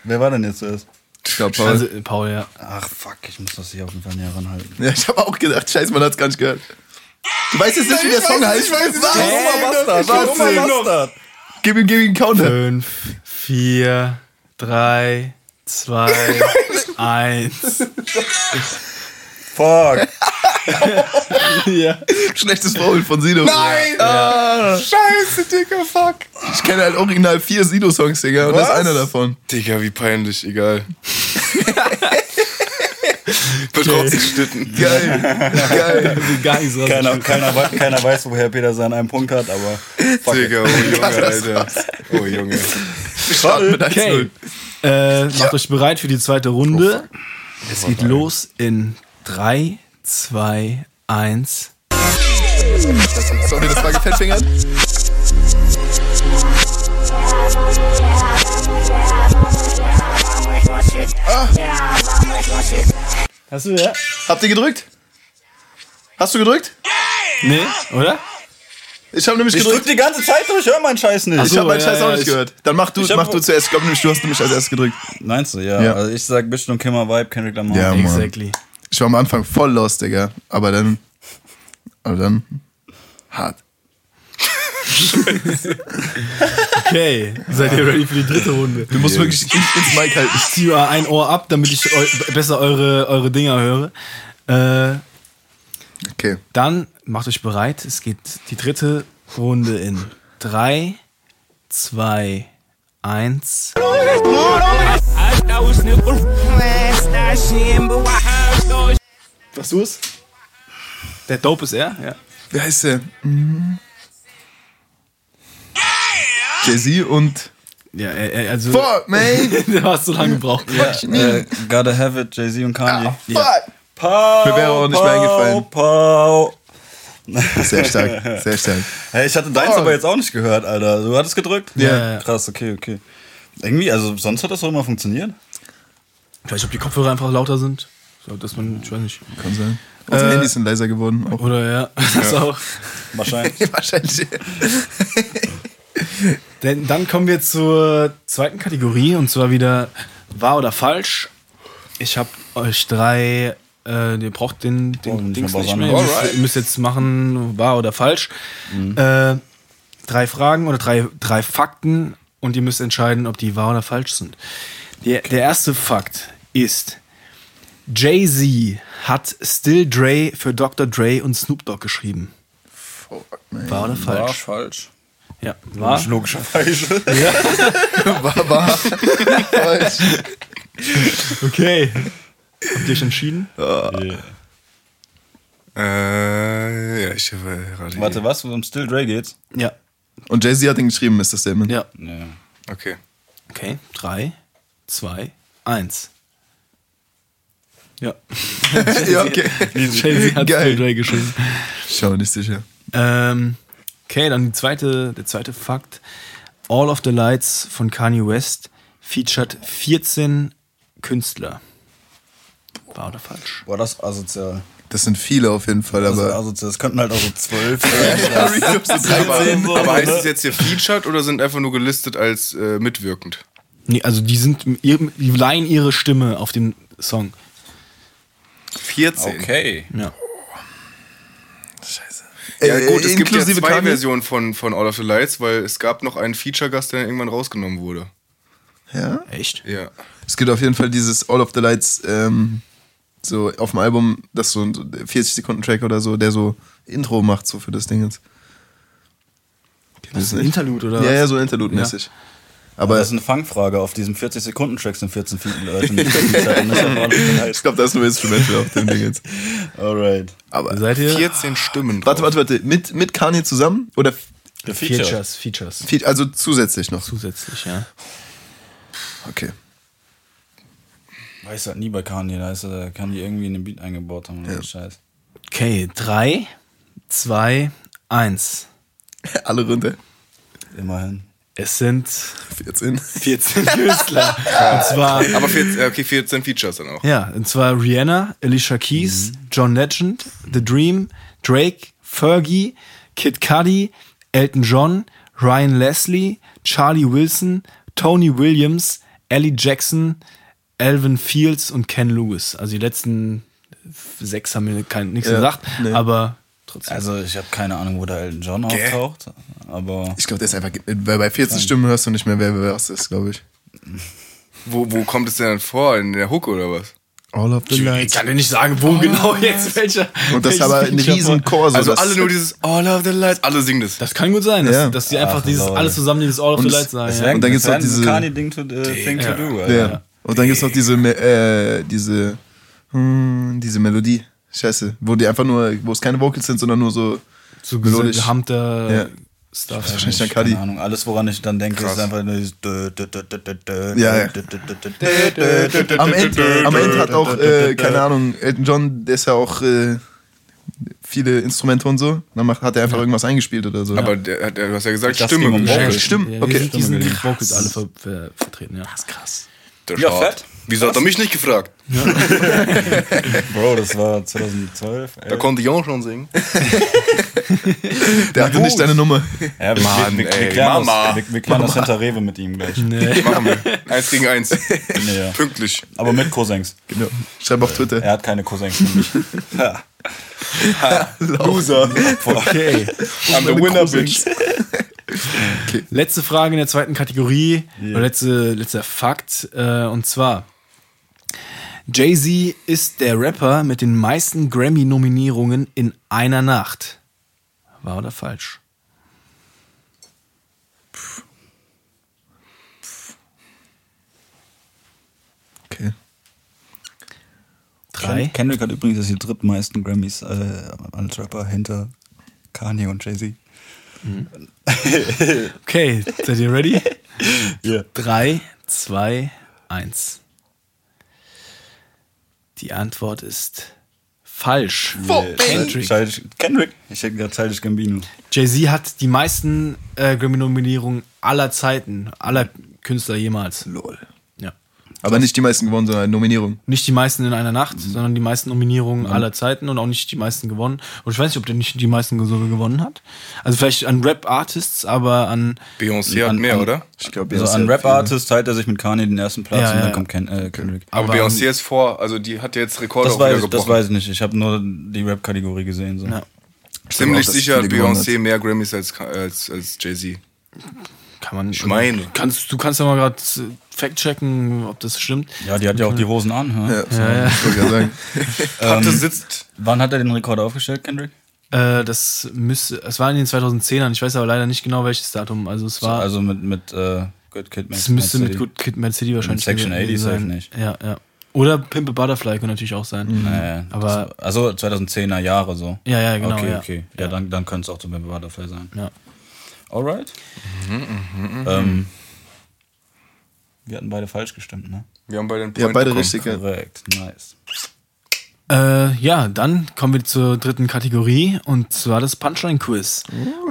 Wer war denn jetzt zuerst? Ich glaube, Paul. Also, Paul, ja. Ach, fuck, ich muss das hier auf jeden Fall näher ranhalten. ja, ich habe auch gedacht, scheiße, man hat's gar nicht gehört. Du weißt jetzt nicht, wie der Song heißt. Ich weiß es nicht. Aroma Bastard. Bastard. Gib ihm, gib ihm einen Counter. Fünf, vier, drei, zwei, <laughs> eins. Fuck. <laughs> Ja. Schlechtes Foul von Sido. Nein! Scheiße, Digga, fuck. Ich kenne halt original vier Sido-Songs, Digga. Und das ist Was? einer davon. Digga, wie peinlich, egal. <laughs> Wird rausgeschnitten. Geil. Geil. Gar nichts raus. Keiner, keiner, keiner weiß, woher Peter seinen einen Punkt hat, aber it. Digga, oh Junge, Alter. Oh Junge. Wir starten mit 1-0. Okay. Äh, macht euch bereit für die zweite Runde. Es geht los in 3, 2, 1. Sorry, das war gefettfingert. Hast du ja? Habt ihr gedrückt? Hast du gedrückt? Nee, oder? Ich habe nämlich Ich drück gedrückt. die ganze Zeit durch, hör meinen Scheiß nicht. Ich habe meinen ja, Scheiß ja, auch nicht ich- gehört. Dann mach du, hab- mach du zuerst. Ich glaube nämlich, du hast nämlich als erstes gedrückt. Meinst du, ja. Ja. Also ich sag Bishop und Kimmer Vibe, Kendrick Lamar. Ja, Mann. Exactly. Ich war am Anfang voll lost, Digga. Aber dann. Aber dann. Hart. Okay, seid ihr ready für die dritte Runde? Du musst wirklich ins, Mic halten. Ich ziehe mal ein Ohr ab, damit ich eu besser eure, eure Dinger höre. Äh, Okay. dann macht euch bereit. Es geht die dritte Runde in 3, 2, 1. Was du es? Der Dope ist er? Ja. Wie heißt der? Mhm. Jay-Z und. Ja, er, er, also. Fuck, man! <laughs> du hast so lange gebraucht. Ja, äh, Gotta Have It, Jay-Z und Kanye. Fuck! Pau, Mir wäre auch nicht mehr eingefallen. Pau. Sehr stark, sehr stark. Hey, ich hatte deins aber jetzt auch nicht gehört, Alter. Du hattest gedrückt? Ja. ja. Krass, okay, okay. Irgendwie, also sonst hat das doch immer funktioniert. Vielleicht, ob die Kopfhörer einfach lauter sind. So, dass man, ich weiß nicht. Kann sein. Unsere Äh, Handys sind leiser geworden. Auch. Oder ja, <laughs> das auch. Wahrscheinlich. <laughs> Wahrscheinlich. <laughs> Denn dann kommen wir zur zweiten Kategorie und zwar wieder wahr oder falsch. Ich habe euch drei, äh, ihr braucht den, den Oh, Dings nicht was mehr. Ihr müsst, ihr müsst jetzt machen, wahr oder falsch. Mhm. Äh, drei Fragen oder drei, drei Fakten und ihr müsst entscheiden, ob die wahr oder falsch sind. Der, der erste Fakt ist, Jay-Z hat Still Dre für Dr. Dre und Snoop Dogg geschrieben. Wahr oder falsch? War falsch. Ja, wahr. Logischerweise. <laughs> War, war. Falsch. Okay. Habt ihr euch entschieden? Äh, ja, ich habe gerade. Warte, was? Um Still Dre geht's? Ja. Und Jay-Z hat ihn geschrieben, das Statement? Ja. Ja. Okay. Okay. Drei, zwei, eins. Ja. <laughs> ja, okay. Jay-Z hat Geil. Dre geschrieben. Schau nicht sicher. Ähm, okay, dann die zweite, der zweite Fakt. All of the Lights von Kanye West featured 14 Künstler. Wahr oder falsch? Boah, das ist asozial. Das sind viele auf jeden Fall, Das ist aber. asozial. Das könnten halt auch so zwölf. <laughs> Aber, aber heißt es jetzt hier featured oder sind einfach nur gelistet als äh, mitwirkend? Nee, also die sind, die leihen ihre Stimme auf dem Song. 14. okay. Ja. Ja, Äh, gut, es gibt ja zwei Kanye? Versionen von, von All of the Lights, weil es gab noch einen Feature-Gast, der irgendwann rausgenommen wurde. Ja? Echt? Ja. Es gibt auf jeden Fall dieses All of the Lights, ähm, so auf dem Album, das so ein 40-Sekunden-Track oder so, der so Intro macht, so für das Ding jetzt. Das ist ein Interlude, oder Ja, was? ja, so Interlude-mäßig. Aber Aber das ist eine Fangfrage. Auf diesem 40-Sekunden-Track sind 14 viele Leute nicht ich glaube, da ist nur Instrumental auf dem Ding jetzt. <laughs> Alright. Aber Seid ihr? 14 Stimmen. warte, warte, warte. Mit, mit Kanye zusammen? Oder. Features, Features. fe- also zusätzlich noch? Zusätzlich, ja. Okay. Weiß halt nie bei Kanye. Da ist, er- kann die irgendwie in den Beat eingebaut haben. Oder so Scheiß. Okay, drei, zwei, eins. <laughs> Alle runter. Immerhin. Es sind 14. 14 Künstler. <laughs> und zwar, Aber 14, okay, 14 Features dann auch. ja, und zwar Rihanna, Alicia Keys, John Legend, The Dream, Drake, Fergie, Kid Cudi, Elton John, Ryan Leslie, Charlie Wilson, Tony Williams, Ellie Jackson, Alvin Fields und Ken Lewis. Also die letzten sechs haben mir kein, nichts Ja, gesagt, nee. aber trotzdem. Also ich habe keine Ahnung, wo da Elton John Gell? auftaucht, aber Ich glaube, der ist einfach. Weil bei 40 Stimmen hörst du nicht mehr, wer wer was ist, glaube ich. Wo, wo kommt es denn dann vor? In der Hook oder was? All of the ich lights. kann dir nicht sagen, wo genau jetzt welcher. Und das ist aber ein riesen Chor. So Also alle nur dieses All of the Lights, alle singen das. Das kann gut sein, dass, Ja. dass die einfach Ach, dieses lol. alles zusammen dieses All of the Lights sagen. Und dann gibt's noch diese- Kanye-Ding to, äh, Thing to do. Ja. Und dann gibt's noch diese, äh, diese, hm, diese Melodie. Scheiße. Wo die einfach nur, wo es keine Vocals sind, sondern nur so, So melodisch. gehamter Ja. Stuff. Das ist wahrscheinlich dann Kadi. Keine Ahnung, alles woran ich dann denke, Krass. ist einfach nur Ja, ja. Am Ende, am Ende hat auch, äh, keine Ahnung, Elton John, der ist ja auch äh, viele Instrumente und so. Dann macht, hat er einfach irgendwas eingespielt oder so. Aber der, hat- der, du hast ja gesagt, Das Stimme. um bestimmt. Vocals. Stimmt, Ja, okay. Die, sind. Vocals alle ver, ver, vertreten, ja. Das ist krass. Der Ja, fett. Wieso hat er mich nicht gefragt? <laughs> Bro, das war 2012. Da konnte ich auch schon singen. <laughs> Der hatte nicht deine Nummer. Ja, wir, Mann, wir, wir, ey, wir klären Mama. Das, wir, wir klären das hinter Rewe mit ihm gleich. Nee. Machen wir. Eins gegen eins. Nee, ja. Pünktlich. Aber mit Cousins. Genau. Schreib auf Twitter. Er hat keine Cousins nämlich. Ja. <laughs> Loser. Okay. I'm the winner, bitch. Letzte Frage in der zweiten Kategorie, oder letzte, letzter Fakt, äh, und zwar: Jay-Z ist der Rapper mit den meisten Grammy-Nominierungen in einer Nacht. Wahr oder falsch? Okay. Drei. Kendrick hat übrigens die drittmeisten Grammys äh, als Rapper hinter Kanye und Jay-Z. <laughs> Okay, seid ihr ready? <laughs> Ja. Drei, zwei, eins. Die Antwort ist falsch. Kendrick. Childish, Kendrick. Ich hätte gerade Childish Gambino. Jay-Z hat die meisten äh, Grammy-Nominierungen aller Zeiten, aller Künstler jemals. Lol. Ja. Aber nicht die meisten gewonnen, sondern Nominierung. Nicht die meisten in einer Nacht, sondern die meisten Nominierungen aller Zeiten und auch nicht die meisten gewonnen. Und ich weiß nicht, ob der nicht die meisten sogar gewonnen hat. Also vielleicht an Rap-Artists, aber an. Beyoncé hat mehr, an- oder? Ich glaube, Also an Rap-Artist teilt er sich mit Kanye den ersten Platz Ja, und ja, dann ja. kommt Ken, äh, Kendrick. Aber, Aber- Beyoncé ist vor, also die hat jetzt Rekorde Das weiß, ich, das weiß ich nicht. Ich habe nur die Rap-Kategorie gesehen. So. Ja. Ziemlich auch, dass sicher hat Beyoncé mehr Grammys als, als, als Jay-Z. Kann man. Ich meine. Kannst, du kannst ja mal gerade fact-checken, ob das stimmt. Ja, die hat ja auch die Hosen an. Ja, ich wollte gerade sagen. <laughs> Patte sitzt. Wann hat er den Rekord aufgestellt, Kendrick? Äh, das müsste. Es war in den 2010ern. Ich weiß aber leider nicht genau welches Datum. Also es war. also mit, mit äh, Good Kid, Mad es müsste Mad mit City. Good Kid, Mad City wahrscheinlich Section gewesen 80 safe sein. nicht. Ja, ja. Oder Pimp a Butterfly könnte natürlich auch sein. Nee, Aber- das, also 2010er Jahre so. Ja, ja, genau. Okay, ja. okay. Ja, dann, dann könnte es auch zum Pimp a Butterfly sein. Ja. Alright. ähm, wir hatten beide falsch gestimmt, ne? Wir haben beide den Ja, Point beide bekommen. richtig. Ja. Korrekt, nice. Äh, ja, dann kommen wir zur dritten Kategorie und zwar das Punchline-Quiz.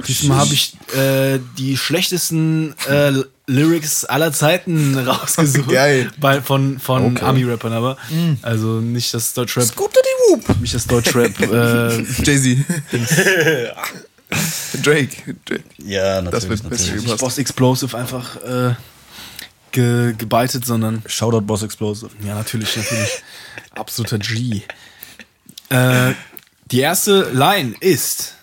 Diesmal habe ich äh, die schlechtesten äh, Lyrics aller Zeiten <laughs> rausgesucht. Geil. Bei, von von Okay. Ami-Rappern, aber also nicht das Deutschrap. Nicht das Deutschrap. <laughs> äh, Jay-Z. <laughs> <laughs> Drake. Drake. Ja, Das natürlich. wird besser natürlich. nicht Boss Explosive einfach äh, ge, gebeitet, sondern Shoutout Boss Explosive. Ja, natürlich, natürlich. <laughs> Absoluter G. Äh, die erste Line ist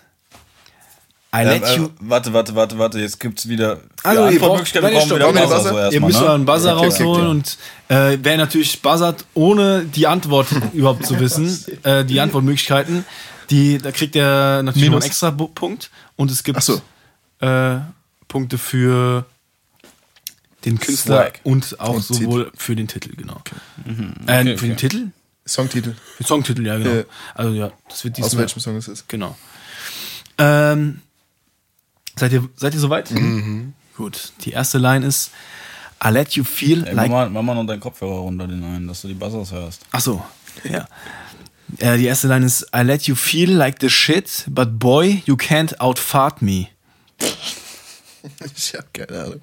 I let äh, you. warte, warte, warte, warte, jetzt gibt's wieder. Also, ihr braucht- Antwortmöglichkeiten nein, brauchen wieder wir Buzzer so? Ihr erstmal, müsst ne? euren Buzzer Okay, okay, rausholen okay. und äh, wer natürlich buzzert, ohne die Antwort <laughs> überhaupt zu wissen, äh, die Antwortmöglichkeiten, die, da kriegt er natürlich noch Minus. einen extra Punkt und es gibt so. äh, Punkte für den Künstler Swag. und auch Und sowohl für den Titel, genau. Äh, Okay, für den okay. Titel? Songtitel. Für den Songtitel, ja, genau. Ja. Also ja, das wird Aus diesmal. welchem Song ist es? Genau. Ähm, seid ihr, seid ihr soweit? Gut. Die erste Line ist I let you feel Ey, like. mach, mal, mach mal noch deinen Kopfhörer runter, den einen, dass du die Buzzers hörst. Ach so. Ja. Äh, die erste Line ist I let you feel like the shit, but boy, you can't outfart me. <laughs> Ich hab keine Ahnung.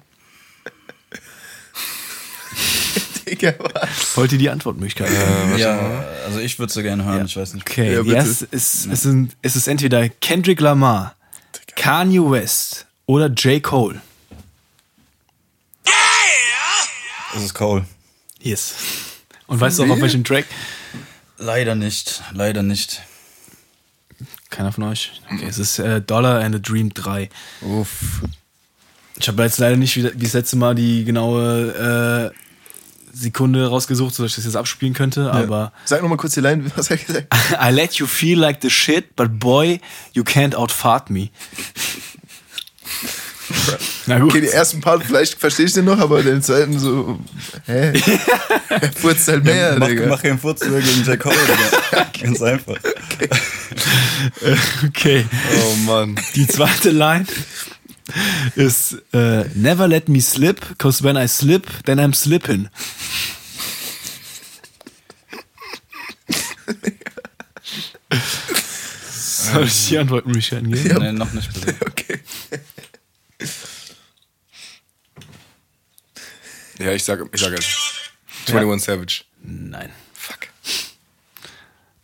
<laughs> Digga, was? Wollt ihr die Antwortmöglichkeit? ja, also ich würde sie gerne hören, ich weiß nicht. Okay, Ja, erste ist, es, sind, es ist entweder Kendrick Lamar, Kanye West oder J. Cole. Es ist Cole. Yes. Und weißt du auch auf welchem Track? Leider nicht, leider nicht. Keiner von euch? Okay, es ist äh, Dollar and a Dream 3. Uff. Ich habe jetzt leider nicht wie, wie das letzte Mal die genaue äh, Sekunde rausgesucht, sodass ich das jetzt abspielen könnte, aber Sag nochmal kurz die Line, <laughs> was hat er gesagt? <laughs> I let you feel like the shit, but boy, you can't outfart me. <laughs> Na gut. Okay, die ersten Part, vielleicht verstehe ich den noch, aber den zweiten so, hä? <laughs> Furzt halt mehr, mach, Digga. mach hier einen Furz gegen Jack Hole, Digga. <laughs> Ganz einfach. Okay. Oh Mann. Die zweite Line ist äh, Never let me slip, cause when I slip, then I'm slipping. Soll ich die Antwortmöglichkeiten geben? Ja. Nee, noch nicht bitte. Okay. Ja, ich sag, ich sag es. 21 Savage. Nein. Fuck.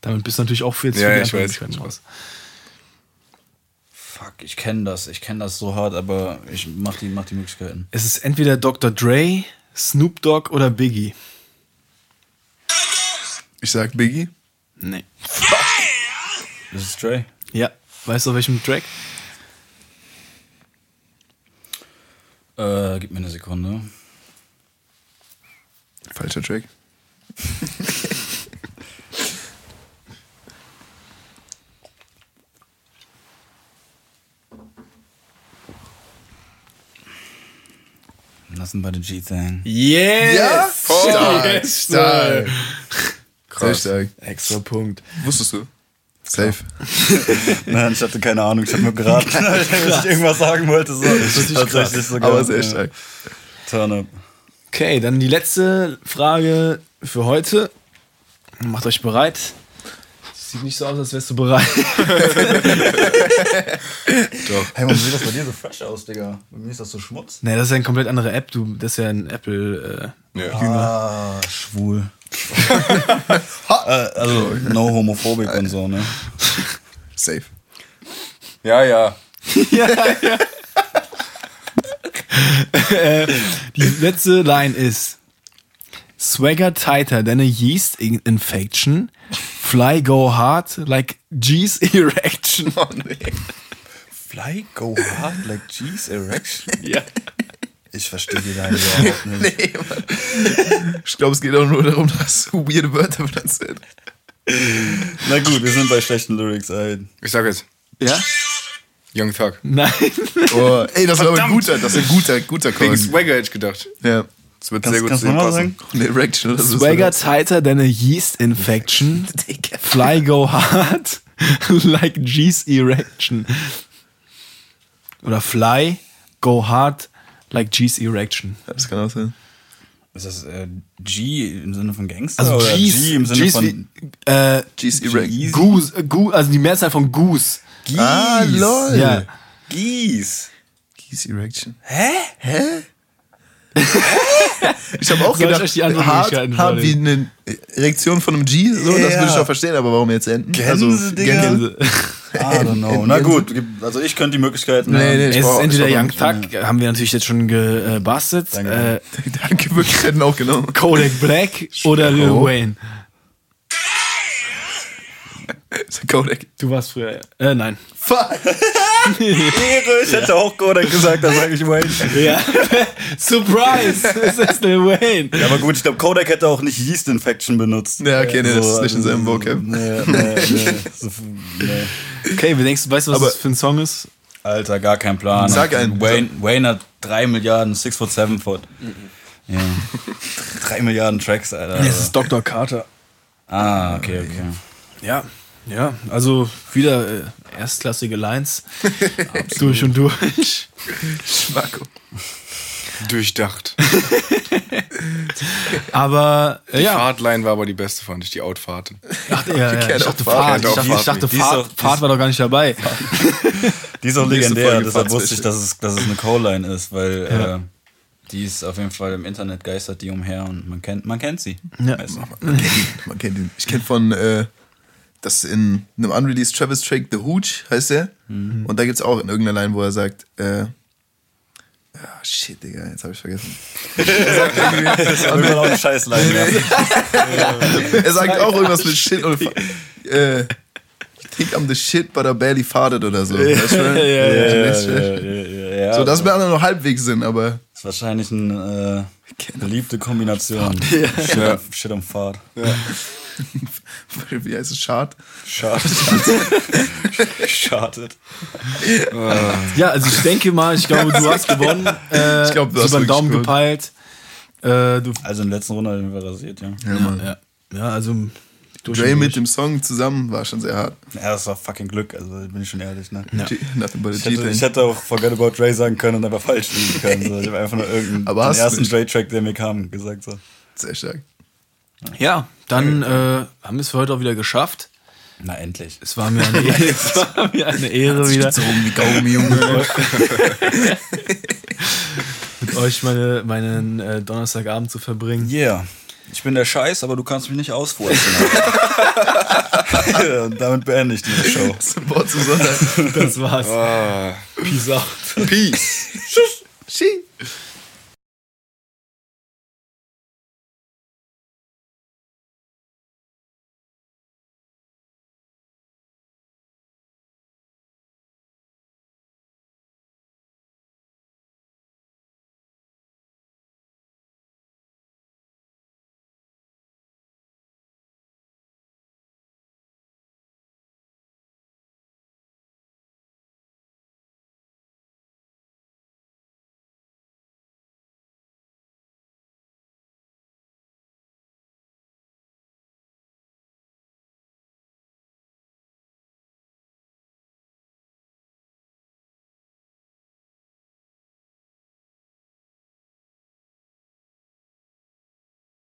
Damit bist du natürlich auch für jetzt Ja, ja, ich weiß, raus. Fuck, ich kenne das. Ich kenne das so hart, aber ich mach die, mach die Möglichkeiten. Es ist entweder Dr. Dre, Snoop Dogg oder Biggie. Ich sag Biggie. Nee. Das ist Dre. Ja. Weißt du, auf welchem Track? Äh, gib mir eine Sekunde. Falscher Track. <laughs> Lassen bei der G-Thing. Yes! Ja? Stark, Yes, stark. Sehr Krass. stark. Extra Punkt. Wusstest du? Safe. <laughs> Nein, ich hatte keine Ahnung, ich habe nur geraten, <laughs> <laughs> dass ich irgendwas sagen wollte. So. Tatsächlich sogar. Aber sehr ja. stark. Turn up. Okay, dann die letzte Frage für heute. Macht euch bereit. Sieht nicht so aus, als wärst du bereit. Hey, warum sieht das bei dir so fresh aus, Digga? Bei mir ist das so Schmutz. nee, das ist ja eine komplett andere App. Du, das ist ja ein Apple. Äh, Ja. Ah, schwul. <laughs> äh, also, no homophobik und so, ne? Safe. Ja, ja. <laughs> die letzte Line ist Swagger tighter than a yeast in- infection. Fly go hard like G's erection. Oh, nee. <laughs> Fly, go hard like G's erection. Ja. Ich verstehe die Line überhaupt <laughs> nicht. Nee, Mann. Ich glaube, es geht auch nur darum, dass du weirde Wörter benutzt hast. Na gut, wir sind bei schlechten Lyrics. Ey. Ich sag jetzt. Ja? Young Thug. Nein. Oh, ey, das war aber ein guter, das ist ein guter, guter Call. Wegen Swagger hätte ich gedacht. Ja. Das wird Kannst- sehr gut kannst zu passen. Eine Erection oder so. Swagger tighter than a yeast infection. <laughs> Fly go hard <laughs> like G's erection. Oder fly go hard like G's erection. Das kann auch sein. Ist das äh, G im Sinne von Gangster? Also oder G's, G im Sinne G's von. wie, äh, G's Erection. Goose, äh, Goose, also die Mehrzahl von Goose. Ah, lol. Ja. G's. G's Erection. Hä? Hä? Ich habe auch Soll ich gedacht, euch die anderen hart, hart wie eine Erektion von einem G, so, das Ja. würde ich auch verstehen, aber warum jetzt enden? Gänse, Digga. Gänse. I don't know. Na gut, also ich könnte die Möglichkeiten. Nee, haben. nee, ich Es ist entweder Young. Thug, haben wir natürlich jetzt schon gebastelt, Danke. äh, <laughs> Danke, wirklich hätten auch genommen. Kodak Black oder Lil Oh. <laughs> Wayne. Kodak. Du warst früher, äh, nein. Fuck. <laughs> Ehre, ich hätte auch Kodak gesagt, da sage ich Wayne. Ja. <laughs> Surprise! Es ist Lil Wayne. Ja, aber gut, ich glaube, Kodak hätte auch nicht Yeast Infection benutzt. Ja, okay, nee, das ist nicht in seinem Vocab. Nee, nee, nee. So, nee. Okay, wie denkst du, weißt du, was Aber- das für ein Song ist? Alter, gar kein Plan. Sag einen. Wayne, Wayne hat 3 Milliarden, 6 foot, 7 foot. Ja. 3 Milliarden Tracks, Alter. Es ist Dr. Carter. Ah, okay, okay. Ja, ja, also wieder äh, erstklassige Lines. <laughs> durch und durch. <laughs> Schmacko. Durchdacht. <laughs> Aber äh, Die ja, Fahrtline war aber die beste, fand ich, die Outfahrt. ach, ja, ja, ich dachte Fahrt. Ich dachte, ich Fahrt dachte nicht. Die ist Fahrt, auch- die Fahrt war doch gar nicht dabei. Die ist auch legendär, deshalb wusste ich, dass es, dass es eine Co-Line ist, weil äh, die ist auf jeden Fall im Internet geistert die umher und man kennt, man kennt sie. Ja. Du? Man kennt. Man kennt ihn. Ich kenne von, äh, das in einem unreleased Travis Track, The Hooch heißt der. Mhm. Und da gibt's auch in irgendeiner Line, wo er sagt, äh, ah, shit, Digga, jetzt habe ich vergessen. <laughs> Das ist irgendwann auch eine Scheißline. Ja. <laughs> Er sagt auch irgendwas mit Shit und äh, think I'm the shit, but I barely farted oder so. Ja, Weißt du, <laughs> ja, ja, ja. So, dass wir alle noch halbwegs sind, aber. Das ist wahrscheinlich eine äh, beliebte Kombination. <laughs> Ja. Shit, Ja. am- Shit am Fahrt. Wie heißt es? Schad? Schad. <laughs> Schadet. Ja, also ich denke mal, ich glaube, du hast gewonnen. <laughs> Äh, Ich glaube, du so hast beim wirklich Daumen gepeilt. Äh, du, Also in der letzten Runde haben wir rasiert, ja. Ja, Mann. ja, ja, also Dre mit dem Song zusammen war schon sehr hart. Ja, das war fucking Glück, also bin ich schon ehrlich, ne? Ja. G- Nothing but a Ich hätte, ich hätte auch Forget About Dre sagen können und einfach falsch liegen können. So. Ich habe einfach nur <laughs> irgendeinen ersten. Dre-Track, der mir kam, gesagt. So. Sehr stark. Ja, dann äh, haben wir es für heute auch wieder geschafft. Na, endlich. Es war mir eine Ehre, <laughs> es war mir eine Ehre wieder. So rum wie Gaumi, Junge. <laughs> mit euch meine, meinen äh, Donnerstagabend zu verbringen. Yeah. Ich bin der Scheiß, aber du kannst mich nicht ausfurzen. <laughs> und damit beende ich diese Show. Das ein Wort zum Sonntag. Das war's. Ah, Peace out. Peace. <laughs> Schi.